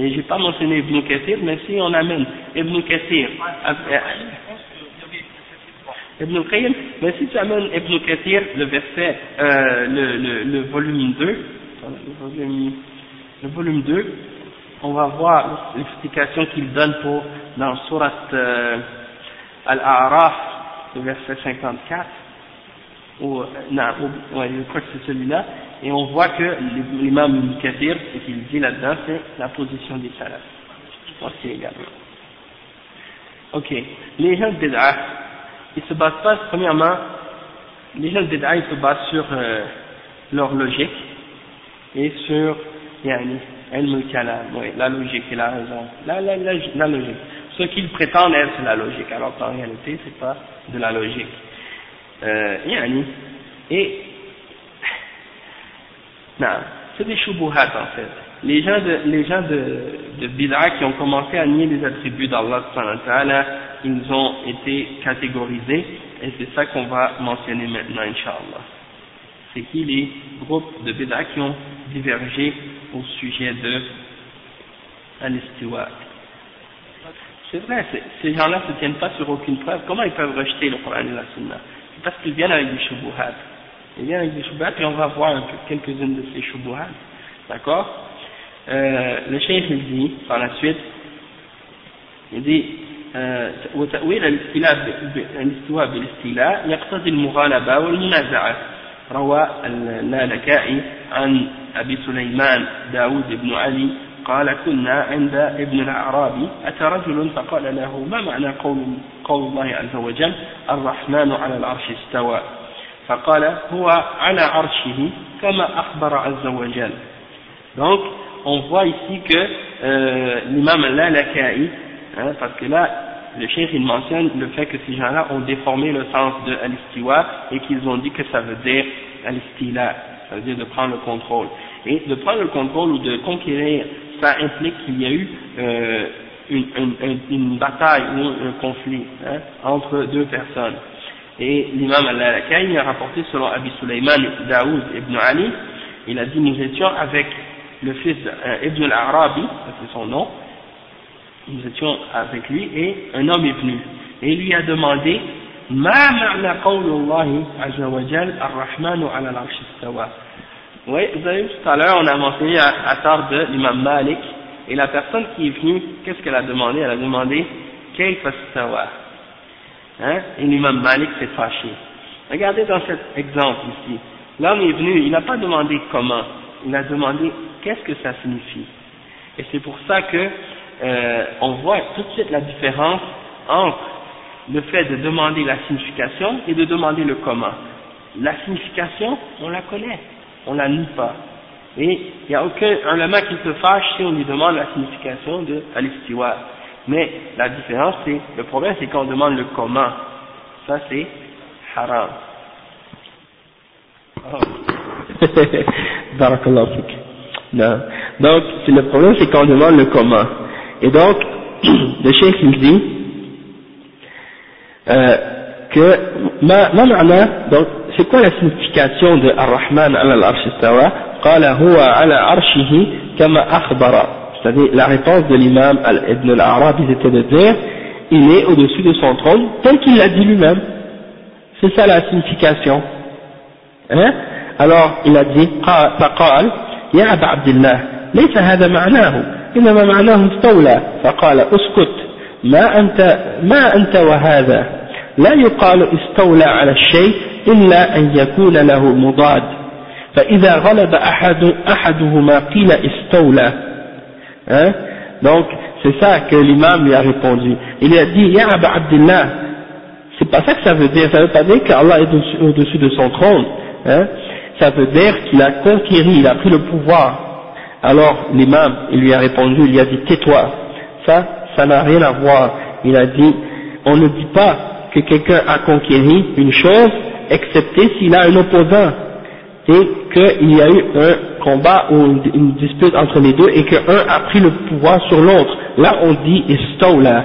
Et j'ai pas mentionné Ibn Kathir, mais si on amène Ibn Kathir, euh, Ibn Qayyim, mais si tu amènes Ibn Kathir, le verset, euh, le, le, le, volume 2, le volume, le volume 2, on va voir l'explication qu'il donne pour, dans Surat euh, Al-A'raf, verset 54, ou, non, ouais, je crois que c'est celui-là, et on voit que l'imam Ibn Kathir, ce qu'il dit là-dedans, c'est la position des salafs. Ok, également. Ok, les gens de Bid'ah, ils se basent pas, premièrement, les gens de Bid'ah, ils se basent sur euh, leur logique et sur, yani, oui, la logique et la raison, la, logique. Ce qu'ils prétendent être la logique, alors qu'en réalité, c'est pas de la logique. Euh, et, non, c'est des shubuhat en fait. Les gens de, les gens de, de Bid'a qui ont commencé à nier les attributs d'Allah, ils ont été catégorisés, et c'est ça qu'on va mentionner maintenant, Inch'Allah. C'est qui les groupes de Bid'a qui ont divergé au sujet de al C'est vrai, ces gens-là ne se tiennent pas sur aucune preuve. Comment ils peuvent rejeter le Coran et la Sunna C'est parce qu'ils viennent avec des shubuhat. Ils viennent avec des shubuhat et on va voir un peu quelques-unes de ces shubuhat. D'accord euh, Le cheikh il dit, par la suite, il dit وتأويل الاستيلاء الاستواء بالاستيلاء يقتضي المغالبة والمنازعة روى اللالكائي عن أبي سليمان داود بن علي قال كنا عند ابن الأعرابي أتى رجل فقال له ما معنى قول, قول الله عز وجل الرحمن على العرش استوى فقال هو على عرشه كما أخبر عز وجل. Donc on voit ici que euh, l'imam Lalaka'i hein, parce que là le cheikh il mentionne le fait que ces gens-là ont déformé le sens de al et qu'ils ont dit que ça veut dire al-istila ça veut dire de prendre le contrôle et de prendre le contrôle ou de conquérir ça implique qu'il y a eu euh, une, une, une, bataille ou un conflit hein, entre deux personnes. Et l'imam al-Alakai a rapporté selon Abi Sulaiman Daoud ibn Ali, il a dit nous étions avec le fils euh, al-Arabi, c'est son nom, nous étions avec lui et un homme est venu. Et il lui a demandé Ma ma'na qawlullahi azza wa jal ar-Rahmanu ala al-arsh istawa. Oui, vous avez vu tout à l'heure, on a mentionné à, à tard de l'imam Malik, et la personne qui est venue, qu'est-ce qu'elle a demandé? Elle a demandé Kayf savoir hein? Et l'imam Malik s'est fâché. Regardez dans cet exemple ici. L'homme est venu, il n'a pas demandé comment, il a demandé qu'est-ce que ça signifie? Et c'est pour ça que euh, on voit tout de suite la différence entre le fait de demander la signification et de demander le comment. La signification, on la connaît on la nie pas. Et il n'y a aucun ulama qui se fâche si on lui demande la signification de al Mais la différence, c'est, le problème, c'est quand on demande le comment. Ça, c'est haram. Oh. Donc, le problème, c'est quand on demande le comment. Et donc, le chef, il dit, euh, que, ma, ma donc, c'est quoi la signification de Ar-Rahman ala al-Arsh istawa قال هو على عرشه كما أخبر c'est-à-dire la réponse de l'imam Ibn al-Arabi c'était de dire il est au-dessus de son trône tel qu'il l'a dit lui-même c'est ça la signification hein alors il a dit فقال يا أبا عبد الله ليس هذا معناه إنما معناه استولى فقال اسكت ما أنت ما أنت وهذا لا يقال استولى على الشيء إلا أن يكون له مضاد فإذا غلب أحد أحدهما قيل استولى donc c'est ça que l'imam lui a répondu il a dit Ya Abba Abdullah c'est pas ça que ça veut dire ça veut pas dire qu'Allah est au-dessus de son trône hein ça veut dire qu'il a conquéri il a pris le pouvoir alors l'imam il lui a répondu il lui a dit tais-toi. Ça ça n'a rien à voir. Il a dit on ne dit pas que quelqu'un a conquéri une chose excepté s'il a un opposant. Et qu'il y a eu un combat ou une, dispute entre les deux et qu'un a pris le pouvoir sur l'autre. Là on dit istawla,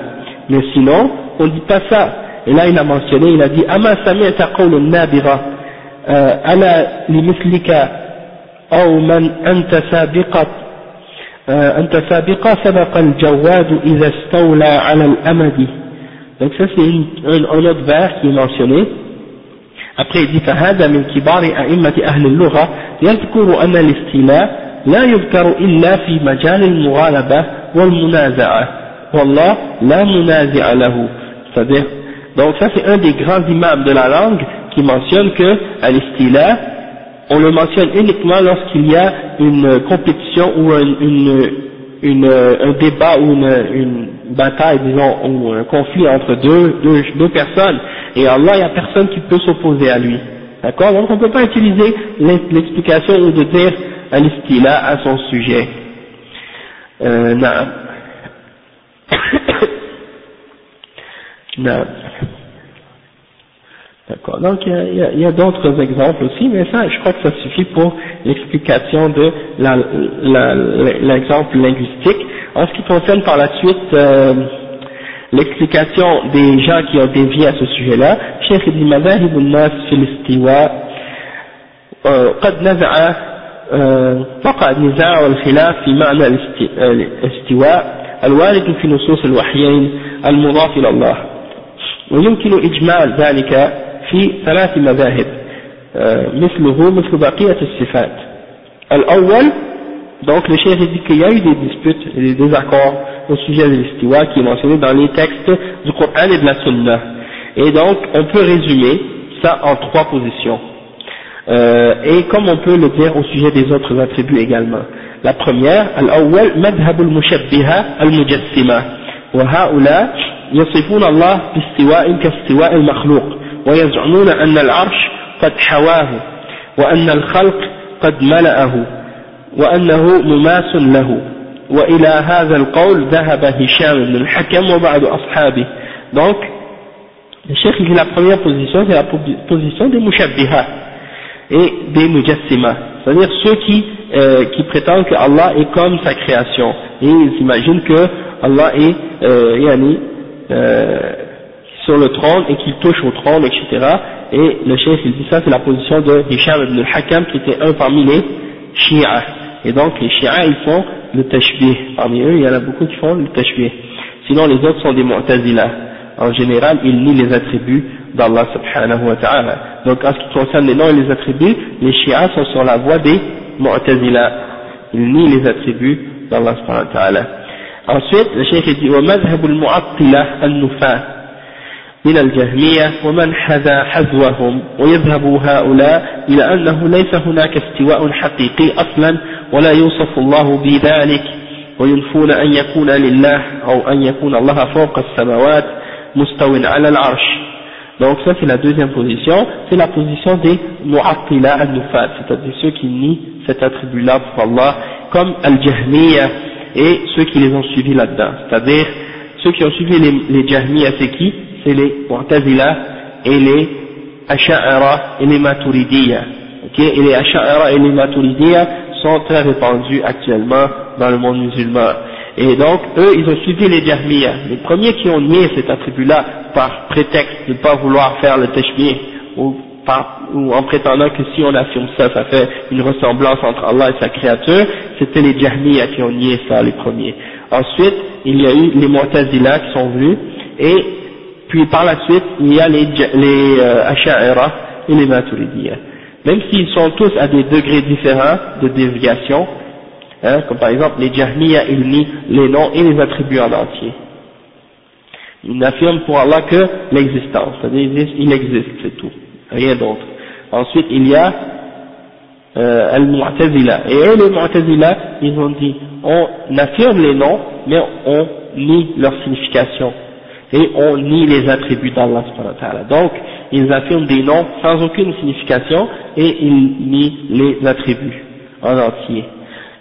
mais sinon on ne dit pas ça. Et là il a mentionné, il a dit Ama sami'ta nabira? Ala limithlika أو من أنت سابقة أنت سابقة سبق الجواد إذا استولى على الأمد. Donc ça c'est un, un autre vers qui est mentionné. Après il dit فهذا من كبار أئمة أهل اللغة يذكر أن الاستيلاء لا يذكر إلا في مجال المغالبة والمنازعة. والله لا منازع له. C'est-à-dire donc ça c'est un des grands imams de la langue qui mentionne que l'istila on le mentionne uniquement lorsqu'il y a une compétition ou un débat ou une, bataille disons ou un conflit entre deux, deux, personnes et Allah, il n'y a personne qui peut s'opposer à lui. D'accord? Donc on ne peut pas utiliser l'explication ou de dire un istila à son sujet. Euh, non. non. D'accord. Donc il y a, y a d'autres exemples aussi, mais ça, je crois que ça suffit pour l'explication de l'exemple linguistique. En ce qui concerne par la suite euh, l'explication des gens qui ont dévié à ce sujet-là, Cheikh dit مذاهب الناس في الاستواء قد نزع وقع النزاع والخلاف في معنى الاستواء الوارد في نصوص الوحيين المضاف إلى الله ويمكن إجمال ذلك في ثلاث مذاهب مثله مثل بقية الصفات الأول donc le cheikh dit qu'il y a eu des disputes et des désaccords au sujet de l'istiwa qui est mentionné dans les textes du Coran et de la Sunna. Et donc, on peut résumer ça en trois positions. Euh, et comme on peut le dire au sujet des autres attributs également. La première, al-awwal madhab al-mushabbiha al-mujassima. وهؤلاء يصفون الله باستواء كاستواء المخلوق ويزعمون أن العرش قد حواه وأن الخلق قد ملأه وأنه مماس له وإلى هذا القول ذهب هشام بن الحكم وبعض أصحابه donc le cheikh dit la première position c'est la position des mushabbiha et des mujassima c'est-à-dire ceux qui, euh, qui prétendent que Allah est comme sa création et ils imaginent que Allah est euh, yani, euh, sur le trône et qu'il touche au trône, etc. Et le chef il dit ça, c'est la position de Hisham ibn al-Hakam qui était un parmi les Shia. Et donc les Shia ils font le tashbih. Parmi eux, il y en a beaucoup qui font le tashbih. Sinon les autres sont des mu'tazila. En général, ils nient les attributs d'Allah subhanahu wa ta'ala. Donc en ce qui concerne les noms et les attributs, les Shia sont sur la voie des mu'tazila. Ils nient les attributs d'Allah subhanahu wa ta'ala. Ensuite, le chef dit « Wa mu'attila » من الجهمية ومن حذا حذوهم ويذهب هؤلاء إلى أنه ليس هناك استواء حقيقي أصلا ولا يوصف الله بذلك وينفون أن يكون لله أو أن يكون الله فوق السماوات مستو على العرش Donc ça c'est la deuxième position, c'est la position des mu'attila al-nufat, c'est-à-dire ceux qui nient cet attribut-là pour Allah, comme al-jahmiya et ceux qui les ont suivis là-dedans. C'est-à-dire, ceux qui ont suivi les, les jahmiya c'est qui c'est les Mu'tazila et les Asha'ara et les Maturidiyya. Okay et les Asha'ara et les Maturidiyya sont très répandus actuellement dans le monde musulman. Et donc, eux, ils ont suivi les Jahmiya. Les premiers qui ont nié cet attribut-là par prétexte de ne pas vouloir faire le tashbih ou, ou en prétendant que si on affirme ça, ça fait une ressemblance entre Allah et sa créature, c'était les Jahmiya qui ont nié ça, les premiers. Ensuite, il y a eu les Mu'tazila qui sont venus et puis par la suite, il y a les, les euh, Asha'ira et les Maturidiyya. Même s'ils sont tous à des degrés différents de déviation, hein, comme par exemple les Jahmiya, ils nient les noms et les attributs en entier. Ils n'affirment pour Allah que l'existence, c'est-à-dire il existe, c'est tout, rien d'autre. Ensuite, il y a euh, Al-Mu'tazila. Et les Mu'tazila, ils ont dit, on affirme les noms, mais on nie leur signification et on nie les attributs d'Allah Donc, ils affirment des noms sans aucune signification et ils nient les attributs en entier.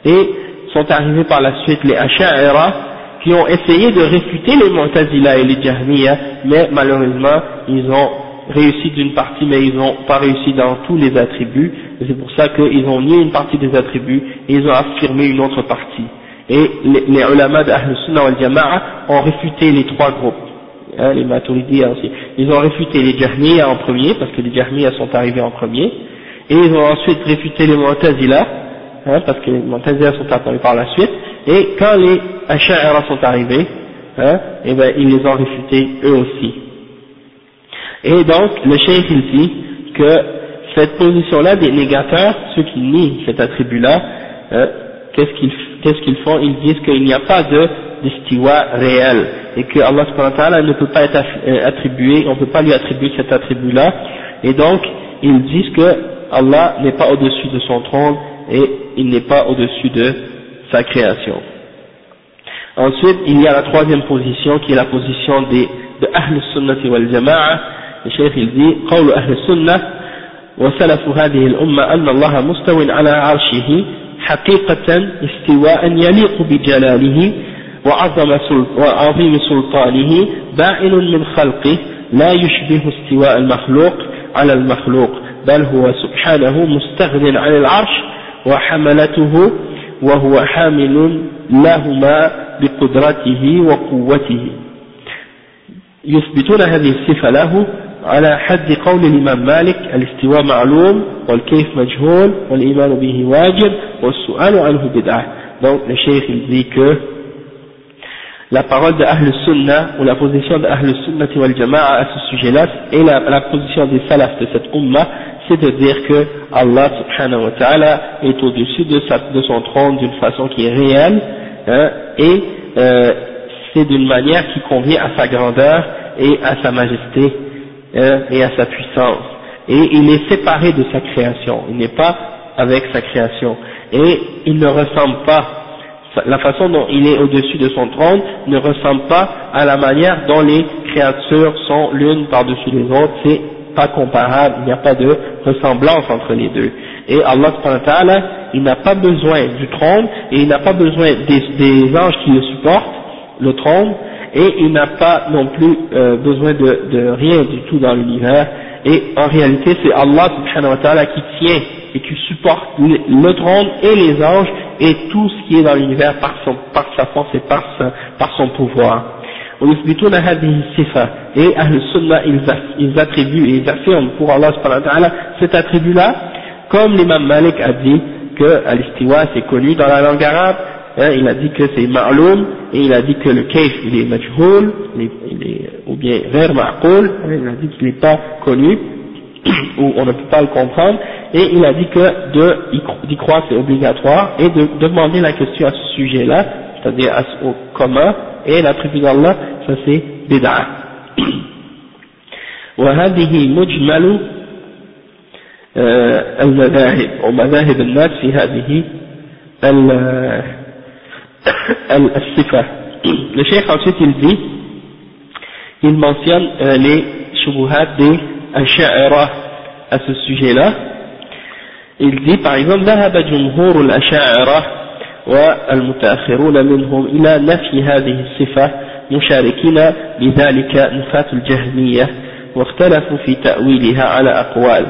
Et sont arrivés par la suite les Asha'ira qui ont essayé de réfuter les Mu'tazila et les Jahmiya, mais malheureusement, ils ont réussi d'une partie, mais ils n'ont pas réussi dans tous les attributs. C'est pour ça qu'ils ont nié une partie des attributs et ils ont affirmé une autre partie. Et les, les ulama d'Ahl Sunnah wal Jama'a ont réfuté les trois groupes hein, les Maturidiya aussi. Ils ont réfuté les Jahmiya en premier, parce que les Jahmiya sont arrivés en premier, et ils ont ensuite réfuté les Mu'tazila, hein, parce que les Mu'tazila sont apparus par la suite, et quand les Asha'ira sont arrivés, hein, eh ben, ils les ont réfutés eux aussi. Et donc, le cheikh il dit que cette position-là des négateurs, ceux qui nient cet attribut-là, qu'est-ce qu'ils qu'est-ce qu'ils font Ils disent qu'il n'y a pas de d'istiwa réel et que Allah ne peut pas être euh, attribué, on ne peut pas lui attribuer cet attribut-là et donc ils disent que Allah n'est pas au-dessus de son trône et il n'est pas au-dessus de sa création. Ensuite, il y a la troisième position qui est la position des, de Ahl Sunnah wal Jama'a. Le chef il dit, قول أهل السنة وسلف هذه الأمة أن الله مستو على عرشه حقيقة استواء يليق بجلاله وعظم وعظيم سلطانه بائن من خلقه لا يشبه استواء المخلوق على المخلوق بل هو سبحانه مستغن عن العرش وحملته وهو حامل لهما بقدرته وقوته. يثبتون هذه الصفة له على حد قول الإمام مالك الاستواء معلوم والكيف مجهول والإيمان به واجب والسؤال عنه بدعة donc le cheikh il dit que la parole de Ahl Sunnah ou la position de Ahl Sunnah wal Jama'a à ce sujet-là et la, la, position des salafs de cette umma c'est de dire que Allah subhanahu wa ta'ala est au-dessus de, de, son trône d'une façon qui est réelle hein, et euh, c'est d'une manière qui convient à sa grandeur et à sa majesté hein, et à sa puissance. Et il est séparé de sa création, il n'est pas avec sa création. Et il ne ressemble pas, la façon dont il est au-dessus de son trône ne ressemble pas à la manière dont les créatures sont l'une par-dessus les autres, c'est pas comparable, il n'y a pas de ressemblance entre les deux. Et Allah il n'a pas besoin du trône et il n'a pas besoin des, anges qui le supportent, le trône, et il n'a pas non plus euh, besoin de, rien du tout dans l'univers. Et en réalité, c'est Allah subhanahu wa ta'ala qui tient et qui supporte le, trône et les anges et tout ce qui est dans l'univers par, par sa force et par, par son pouvoir. et Ahl Sunnah ils, ils attribuent et ils affirment pour Allah subhanahu wa ta'ala cet attribut-là comme l'imam Malik a dit que al-istiwa c'est connu dans la langue arabe, hein, il a dit que c'est ma'loum, et il a dit que le kayf il est majhoul, il est, ou bien ver ma'qoul, hein, il a dit qu'il n'est pas connu, ou on ne peut pas le comprendre, et il a dit que d'y croire c'est obligatoire, et de demander la question à ce sujet-là, c'est-à-dire au commun, et l'attribut d'Allah, ça c'est bid'a. وهذه مجمل المذاهب ومذاهب الناس في هذه الصفة le cheikh ensuite il dit il mentionne euh, les shubuhat des asha'ira à ce sujet là il dit par exemple ذهب جمهور الأشاعرة والمتأخرون منهم إلى نفي هذه الصفة مشاركين بذلك نفاة الجهمية واختلفوا في تأويلها على أقوال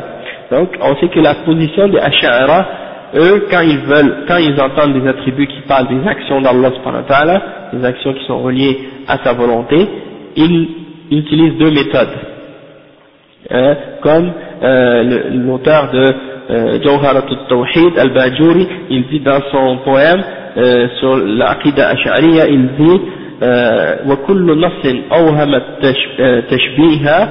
Donc, on sait que la position des Ash'ara, eux, quand ils veulent, quand ils entendent des attributs qui parlent des actions d'Allah subhanahu des actions qui sont reliées à sa volonté, ils utilisent deux méthodes. Hein, comme euh, l'auteur de euh, Jawharat al-Tawhid, al-Bajuri, il dit dans son poème euh, sur l'Aqidah Ash'ariya, il dit وكل نص أوهم التشبيه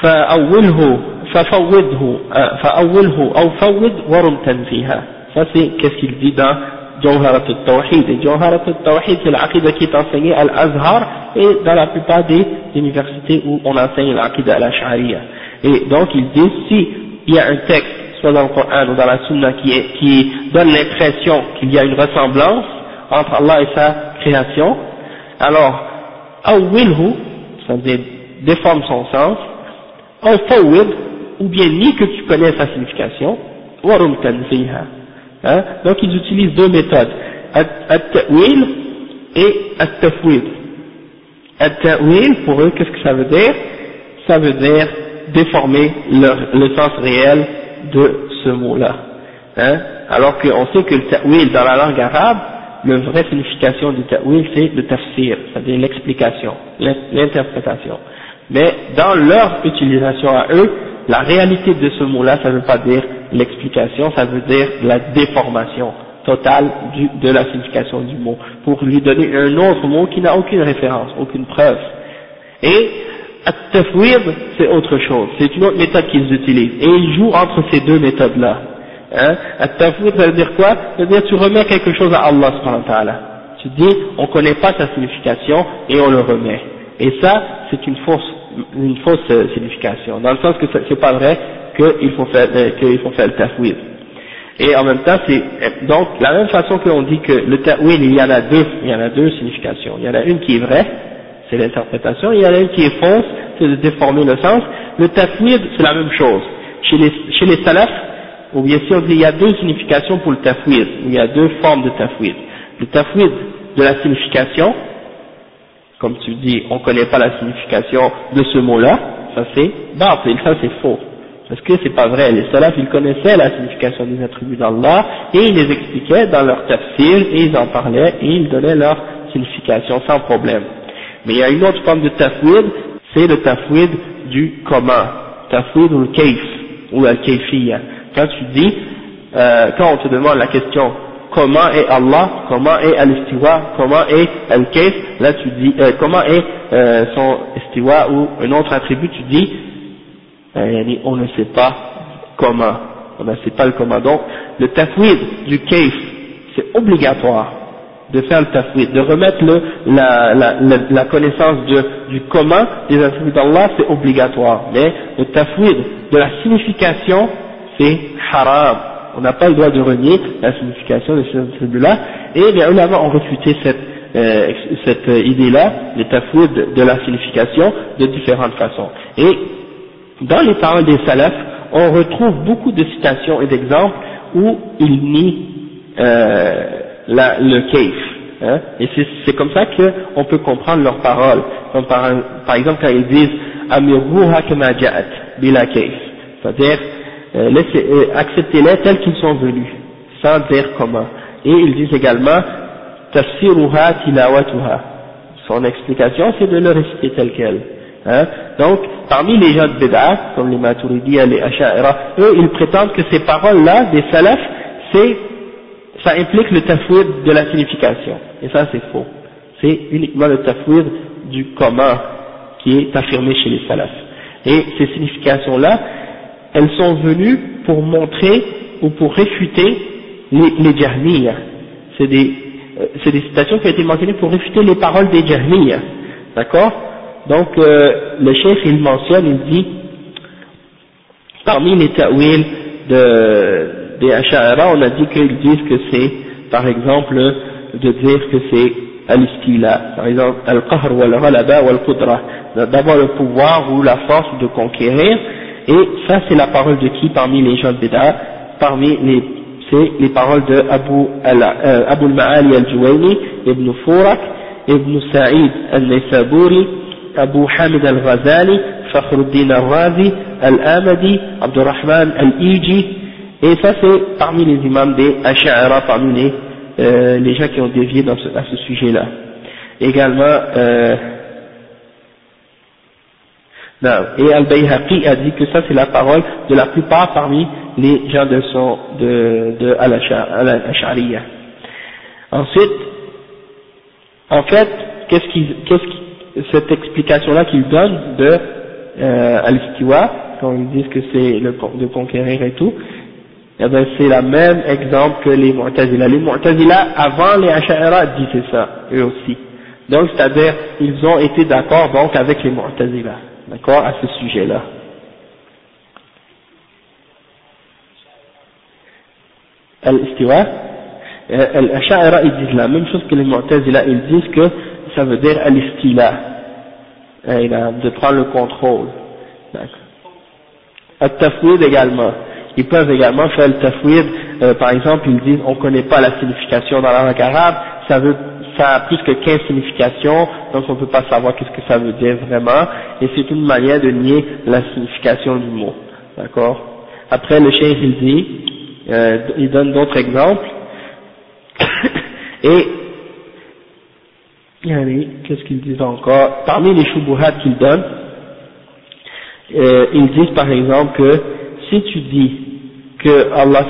فأوله ففوضه فأوله أو فوض ورم تنفيها ça c'est qu'est-ce qu'il dit dans Jawharat al-Tawhid et Jawharat al-Tawhid c'est l'aqidah qui est enseignée à l'Azhar et dans la plupart des universités où on enseigne l'aqidah al-Ash'ariya et donc il dit si il y a un texte soit dans le Coran ou dans la Sunna qui, est, qui donne l'impression qu'il y a une ressemblance entre Allah et sa création alors awilhu ça veut dire déforme son sens ou fawid ou bien ni que tu connais sa signification, hein? donc ils utilisent deux méthodes, at-ta'wil et at-tafwid. At-ta'wil, pour eux, qu'est-ce que ça veut dire? Ça veut dire déformer le, sens réel de ce mot-là. Hein? Alors qu'on sait que le ta'wil dans la langue arabe, la vraie signification du ta'wil c'est le tafsir, c'est-à-dire l'explication, l'interprétation. Mais dans leur utilisation à eux, la réalité de ce mot-là, ça ne veut pas dire l'explication, ça veut dire la déformation totale de la signification du mot, pour lui donner un autre mot qui n'a aucune référence, aucune preuve. Et at-tafwid, c'est autre chose, c'est une autre méthode qu'ils utilisent, et ils jouent entre ces deux méthodes-là. Hein? At-tafwid, ça veut dire quoi? Ça veut dire tu remets quelque chose à Allah subhanahu wa ta'ala. Tu dis, on ne connaît pas sa signification, et on le remet. Et ça, c'est une fausse une fausse euh, signification, dans le sens que c'est pas vrai qu'il faut faire euh, qu'il faut faire le tafwid. Et en même temps, c'est donc la même façon qu'on dit que le tafwid, il y en a deux, il y en a deux significations. Il y en a une qui est vraie, c'est l'interprétation, il y en a une qui est fausse, c'est de déformer le sens. Le tafwid, c'est la même chose. Chez les, chez les salafs, ou bien si on dit il y a deux significations pour le tafwid, il y a deux formes de tafwid. Le tafwid de la signification, comme tu dis, on ne connaît pas la signification de ce mot-là, ça c'est batil, ça c'est faux. Parce que c'est pas vrai, les salafs ils connaissaient la signification des attributs d'Allah et ils les expliquaient dans leur tafsir et ils en parlaient et ils donnaient leur signification sans problème. Mais il y a une autre forme de tafwid, c'est le tafwid du commun, tafwid ou le kaif, ou la kaifiyya. Quand tu dis, euh, quand on te demande la question comment est Allah, comment est al-istiwa, comment est al-kayf, là tu dis, euh, comment est euh, son istiwa ou un autre attribut, tu dis, euh, on ne sait pas comment, on ne sait pas le comment. Donc, le tafwid du kayf, c'est obligatoire. de faire le tafwid, de remettre la, connaissance du commun des attributs d'Allah, c'est obligatoire. Mais le tafwid de la signification, c'est haram. On n'a pas le droit de renier la signification de ces attributs-là. Et les ulama ont refuté cette, euh, cette idée-là, le tafwid de la signification, de différentes façons. Et dans les paroles des salafs, on retrouve beaucoup de citations et d'exemples où ils nient euh, le kaif. Hein, et c'est comme ça qu'on peut comprendre leurs paroles. Par, exemple quand ils disent Amirruha kama bila kaif. C'est-à-dire, euh, euh, acceptez-les tels qu'ils sont venus, sans dire comment. Et ils disent également Tafsiruha tilawatuha. Son explication, c'est de le réciter tel quel. Hein. Donc, parmi les gens de Bid'a, comme les Maturidi et les Asha'ira, eux, ils prétendent que ces paroles-là, des salafs, c'est ça implique le tafwid de la signification. Et ça, c'est faux. C'est uniquement le tafwid du commun qui est affirmé chez les salafs. Et ces significations-là, elles sont venues pour montrer ou pour réfuter les, les C'est des, euh, des citations qui ont été mentionnées pour réfuter les paroles des jahmiya. D'accord? Donc, euh, le chef, il mentionne, il dit, parmi les ta'wil de, des Asha'ara, on a dit qu'ils disent que c'est, par exemple, de dire que c'est al-istila, par exemple, al-qahr ou al-ghalaba ou al-qudra, d'avoir le pouvoir ou la force de conquérir, et ça c'est la parole de qui parmi les gens de Bida? Parmi les, c'est les paroles de Abu, euh, Abu al-Ma'ali al-Juwayni, Ibn Furak, Ibn Sa'id al-Naysaburi, Abu Hamid al-Ghazali, Fakhruddin al-Razi, Al-Amadi, Abdurrahman al-Iji, et ça c'est parmi les imams des Ash'ara, parmi les, euh, les gens qui ont dévié dans ce, à ce sujet-là. Également, euh, non, et Al-Bayhaqi a dit que ça c'est la parole de la plupart parmi les gens de son, de, de Al-Ash'ariya. Ensuite, en fait, qu'est-ce qui, qu'est-ce cette explication-là qu'il donne de euh, Al-Istiwa, quand ils disent que c'est le, de conquérir et tout, eh ben c'est la même exemple que les Mu'tazila. Les Mu'tazila, avant les Ash'ara, disaient ça, eux aussi. Donc, c'est-à-dire, ils ont été d'accord donc avec les Mu'tazila, d'accord, à ce sujet-là. Al-Istiwa, euh, les Ash'ara, ils disent la même chose que les Mu'tazila, ils disent que ça veut dire Al-Istila, de prendre le contrôle. Al-Tafwid également. Ils peuvent également faire le tafwid, euh, par exemple, ils disent on ne connaît pas la signification dans la langue arabe, ça veut ça a plus que 15 significations, donc on ne peut pas savoir qu'est-ce que ça veut dire vraiment, et c'est une manière de nier la signification du mot, d'accord? Après le chien il dit, euh, il donne d'autres exemples, et qu'est-ce qu'ils disent encore? Parmi les shubuhat qu'ils donnent, euh, ils disent par exemple que si tu dis que Allah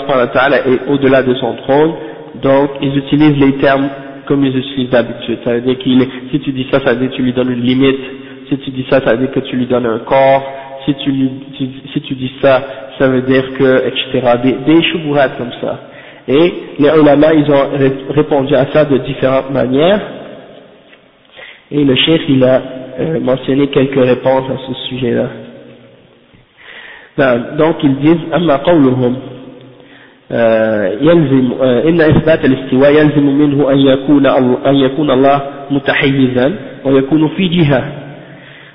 est au-delà de son trône, donc ils utilisent les termes comme ils suis d'habitude. Ça veut dire qu'il si tu dis ça, ça veut dire que tu lui donnes une limite. Si tu dis ça, ça veut dire que tu lui donnes un corps. Si tu, si tu dis ça, ça veut dire que, etc. Des, des comme ça. Et les ulama, ils ont répondu à ça de différentes manières. Et le chef, il a euh, mentionné quelques réponses à ce sujet-là. Ben, donc, ils disent, يلزم آه، إن إثبات الاستواء يلزم منه أن يكون أن يكون الله متحيزا ويكون في جهة.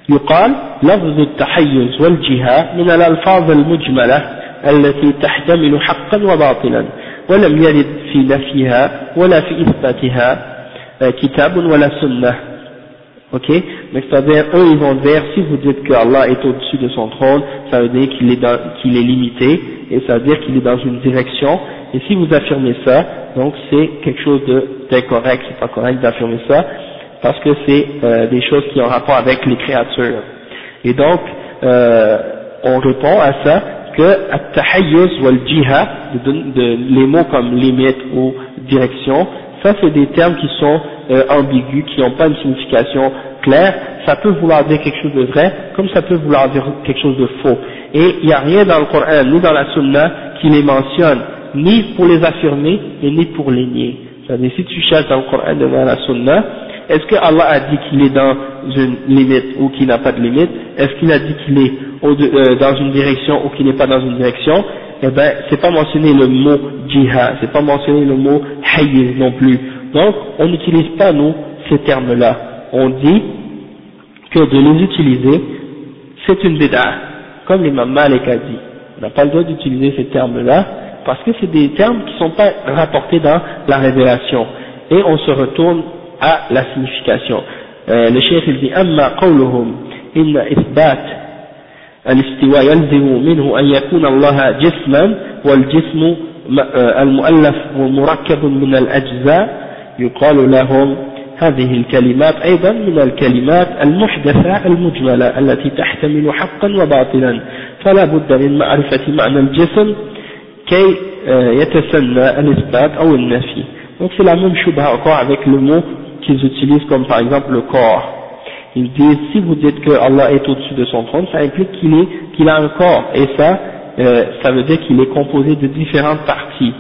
يقال لفظ التحيز والجهة من الألفاظ المجملة التي تحتمل حقا وباطلا ولم يرد في نفيها ولا في إثباتها آه، كتاب ولا سنة. Ok? Mais c'est-à-dire, eux, ils vont dire, si vous dites que Allah est au-dessus de son trône, ça veut dire qu'il est, est limité, et ça veut dire qu'il est dans une direction, et si vous affirmez ça, donc c'est quelque chose d'incorrect, c'est pas correct d'affirmer ça, parce que c'est euh, des choses qui ont rapport avec les créatures. Et donc, euh, on répond à ça que at-tahayyuz wal jihad, les mots comme limite ou direction, ça c'est des termes qui sont euh, ambigus, qui n'ont pas une signification claire, ça peut vouloir dire quelque chose de vrai, comme ça peut vouloir dire quelque chose de faux. Et il n'y a rien dans le Coran, ni dans la Sunna, qui les mentionne, ni pour les affirmer, et ni pour les nier. C'est-à-dire, si tu cherches dans le Coran devant la Sunna, est-ce que Allah a dit qu'il est dans une limite ou qu'il n'a pas de limite? Est-ce qu'il a dit qu'il est euh, dans une direction ou qu'il n'est pas dans une direction? eh ben, c'est pas mentionné le mot djihad, c'est pas mentionné le mot hayy non plus. Donc, on n'utilise pas, nous, ces termes-là. On dit que de les utiliser, c'est une bid'ah, comme l'imam Malik a dit. On n'a pas le droit d'utiliser ces termes-là, parce que c'est des termes qui ne sont pas rapportés dans la révélation. Et on se retourne à la signification. Euh, le chef il dit, « Amma qawluhum inna isbat » الاستواء يلزم منه أن يكون الله جسما والجسم المؤلف ومركب من الأجزاء. يقال لهم هذه الكلمات أيضا من الكلمات المحدثة المجملة التي تحتمل حقا وباطلا. فلا بد من معرفة معنى الجسم كي يتسنى الإثبات أو النفي. Donc c'est la même chose encore avec le mot qu'ils utilisent comme par exemple le corps. Ils disent, si vous dites que Allah est au-dessus de son trône, ça implique qu'il est, qu'il a un corps, et ça, euh, ça veut dire qu'il est composé de différentes parties.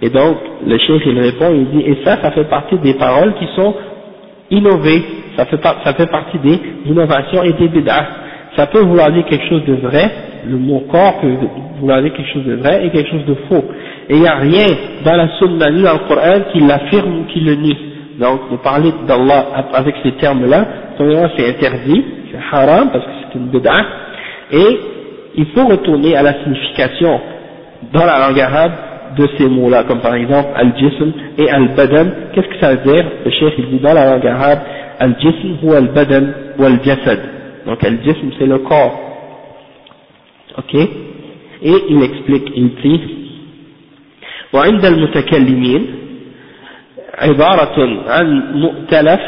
Et donc, le chef il répond, il dit, et ça, ça fait partie des paroles qui sont innovées, ça fait, ça fait partie des innovations et des bid'ah. Ça peut vouloir dire quelque chose de vrai, le mot corps peut vouloir dire quelque chose de vrai et quelque chose de faux. Et il n'y a rien dans la sunna ni dans le Coran qui l'affirme ou qui le nie. Donc, de parler d'Allah avec ces termes-là, c'est interdit, c'est haram parce que c'est une bid'ah, et il faut retourner à la signification dans la langue arabe de ces mots-là, comme par exemple al-jism et al-badan. Qu'est-ce que ça veut dire Le chef il dit dans la langue arabe, al-jism ou al-badan ou al-jasad. Donc al-jism c'est le corps. Ok Et il explique, il dit, وعند المتكلمين عبارة عن مؤتلف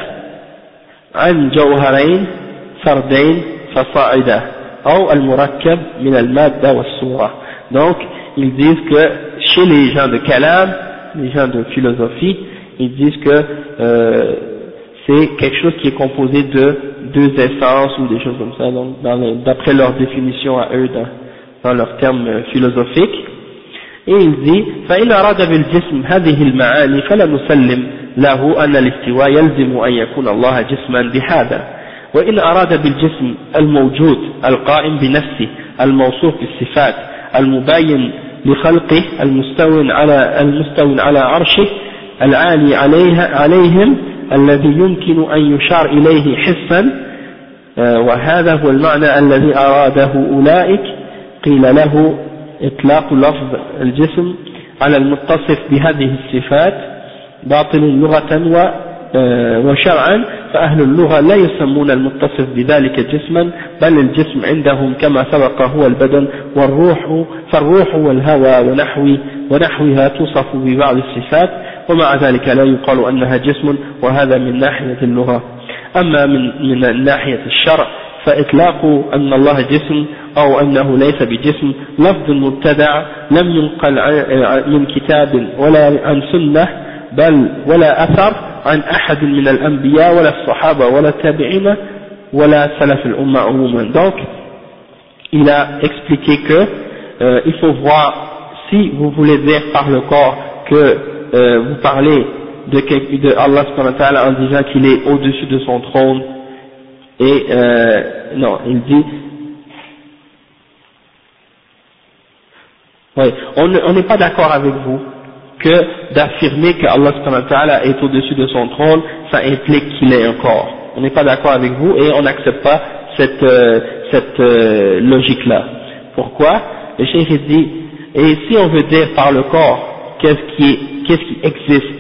عن جوهرين فردين فصاعدا أو المركب من المادة والصورة donc ils disent que chez les gens de kalam les gens de philosophie ils disent que euh, c'est quelque chose qui est composé de deux essences ou des choses comme ça donc d'après leur définition à eux dans, dans leurs termes philosophiques et il dit فإن أراد بالجسم هذه المعاني فلا نسلم. له أن الاستواء يلزم أن يكون الله جسما بهذا. وإن أراد بالجسم الموجود القائم بنفسه الموصوف بالصفات المباين لخلقه المستوى على المستوى على عرشه العالي عليها عليهم الذي يمكن أن يشار إليه حسا آه، وهذا هو المعنى الذي أراده أولئك. قيل له إطلاق لفظ الجسم على المتصف بهذه الصفات باطل لغة آه، وشرعا فأهل اللغة لا يسمون المتصف بذلك جسما بل الجسم عندهم كما سبق هو البدن والروح فالروح والهوى ونحو ونحوها توصف ببعض الصفات ومع ذلك لا يقال أنها جسم وهذا من ناحية اللغة. أما من, من ناحية الشرع فإطلاق أن الله جسم أو أنه ليس بجسم لفظ مبتدع لم ينقل من كتاب ولا عن سنة بل ولا أثر عن أحد من الأنبياء ولا الصحابة ولا التابعين ولا سلف الأمة عموما. Donc il a expliqué que euh, il faut voir si vous voulez dire par le corps que euh, vous parlez de, de Allah en disant qu'il est au-dessus de son trône Et euh, non, il dit, oui, on n'est pas d'accord avec vous que d'affirmer que Allah est au-dessus de son trône, ça implique qu'il est un corps. On n'est pas d'accord avec vous et on n'accepte pas cette, euh, cette euh, logique-là. Pourquoi? Le cheikh dit, et si on veut dire par le corps, qu'est-ce qui, qu'est-ce qui existe?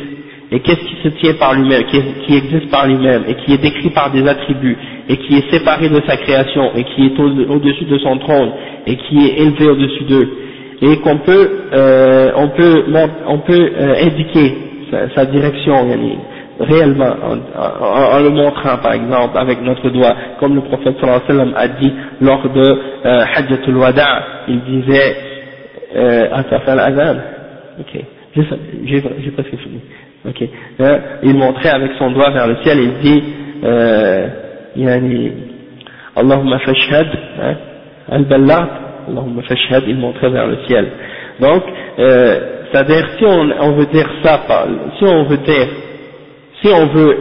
Et qu'est-ce qui se tient par lui-même, qui, qui, existe par lui-même et qui est décrit par des attributs et qui est séparé de sa création et qui est au-dessus de son trône et qui est élevé au-dessus d'eux. Et qu'on peut euh, on peut on peut euh, indiquer sa, direction réellement en, le montrant par exemple avec notre doigt comme le prophète sallallahu alayhi wa sallam a dit lors de euh, Hajjatul Wada. Il disait euh, l'azan ok. J'ai presque fini. Ok. Euh, il montrait avec son doigt vers le ciel il dit euh, يعني Allahumma fashhad hein, al-ballagh Allahumma fashhad il montrait vers le ciel donc euh, c'est-à-dire si on, on veut dire ça, si on veut dire, si on veut,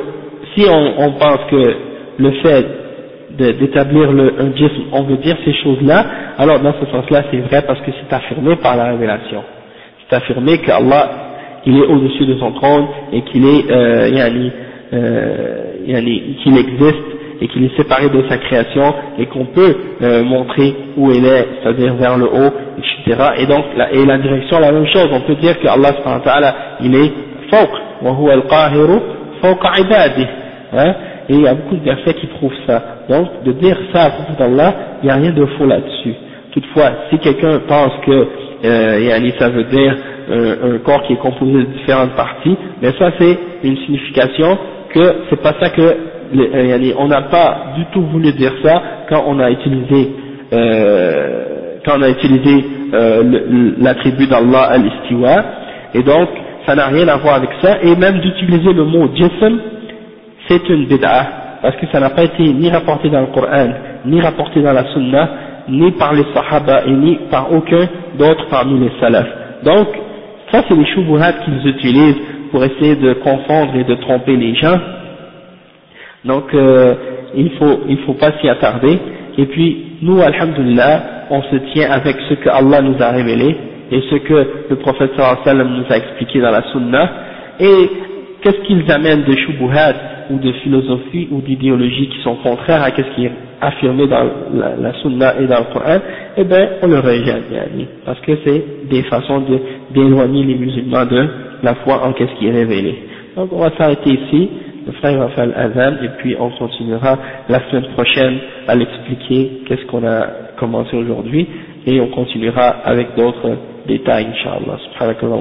si on, on pense que le fait d'établir un jism, on veut dire ces choses-là, alors dans ce sens-là c'est vrai parce que c'est affirmé par la révélation. C'est affirmé qu'Allah, il est au-dessus de son trône et qu'il est, euh, yani, euh, qu'il existe et qu'il est séparé de sa création et qu'on peut euh, montrer où il est, c'est-à-dire vers le haut, etc. Et donc, la, et la direction, la même chose, on peut dire que Allah subhanahu wa ta'ala, il est fawq, wa huwa al-qahiru hein? Et il y a beaucoup de versets qui prouvent ça. Donc, de dire ça à propos d'Allah, il n'y a rien de faux là-dessus. Toutefois, si quelqu'un pense que euh, ça veut dire euh, un corps qui est composé de différentes parties, mais ça c'est une signification que c'est pas ça que on n'a pas du tout voulu dire ça quand on a utilisé euh, quand on a utilisé euh, l'attribut d'Allah al-istiwa. Et donc ça n'a rien à voir avec ça. Et même d'utiliser le mot jism c'est une bid'ah parce que ça n'a pas été ni rapporté dans le Coran ni rapporté dans la Sunna ni par les Sahaba et ni par aucun d'autre parmi les salafs donc ça c'est les shubuhat qu'ils utilisent pour essayer de confondre et de tromper les gens donc euh, il faut il faut pas s'y attarder. Et puis nous, alhamdulillah, on se tient avec ce que Allah nous a révélé et ce que le prophète sallam nous a expliqué dans la sunna. Et qu'est-ce qu'ils amènent de shubuhat ou de philosophie ou d'idéologie qui sont contraires à ce qui est affirmé dans la, la sunna et dans le Coran, eh bien on le rejette, parce que c'est des façons d'éloigner les musulmans de la foi en qu'est-ce qui est révélé. Donc on va s'arrêter ici le frère va faire et puis on continuera la semaine prochaine à l'expliquer qu'est-ce qu'on a commencé aujourd'hui et on continuera avec d'autres détails inshallah. Subhanakallah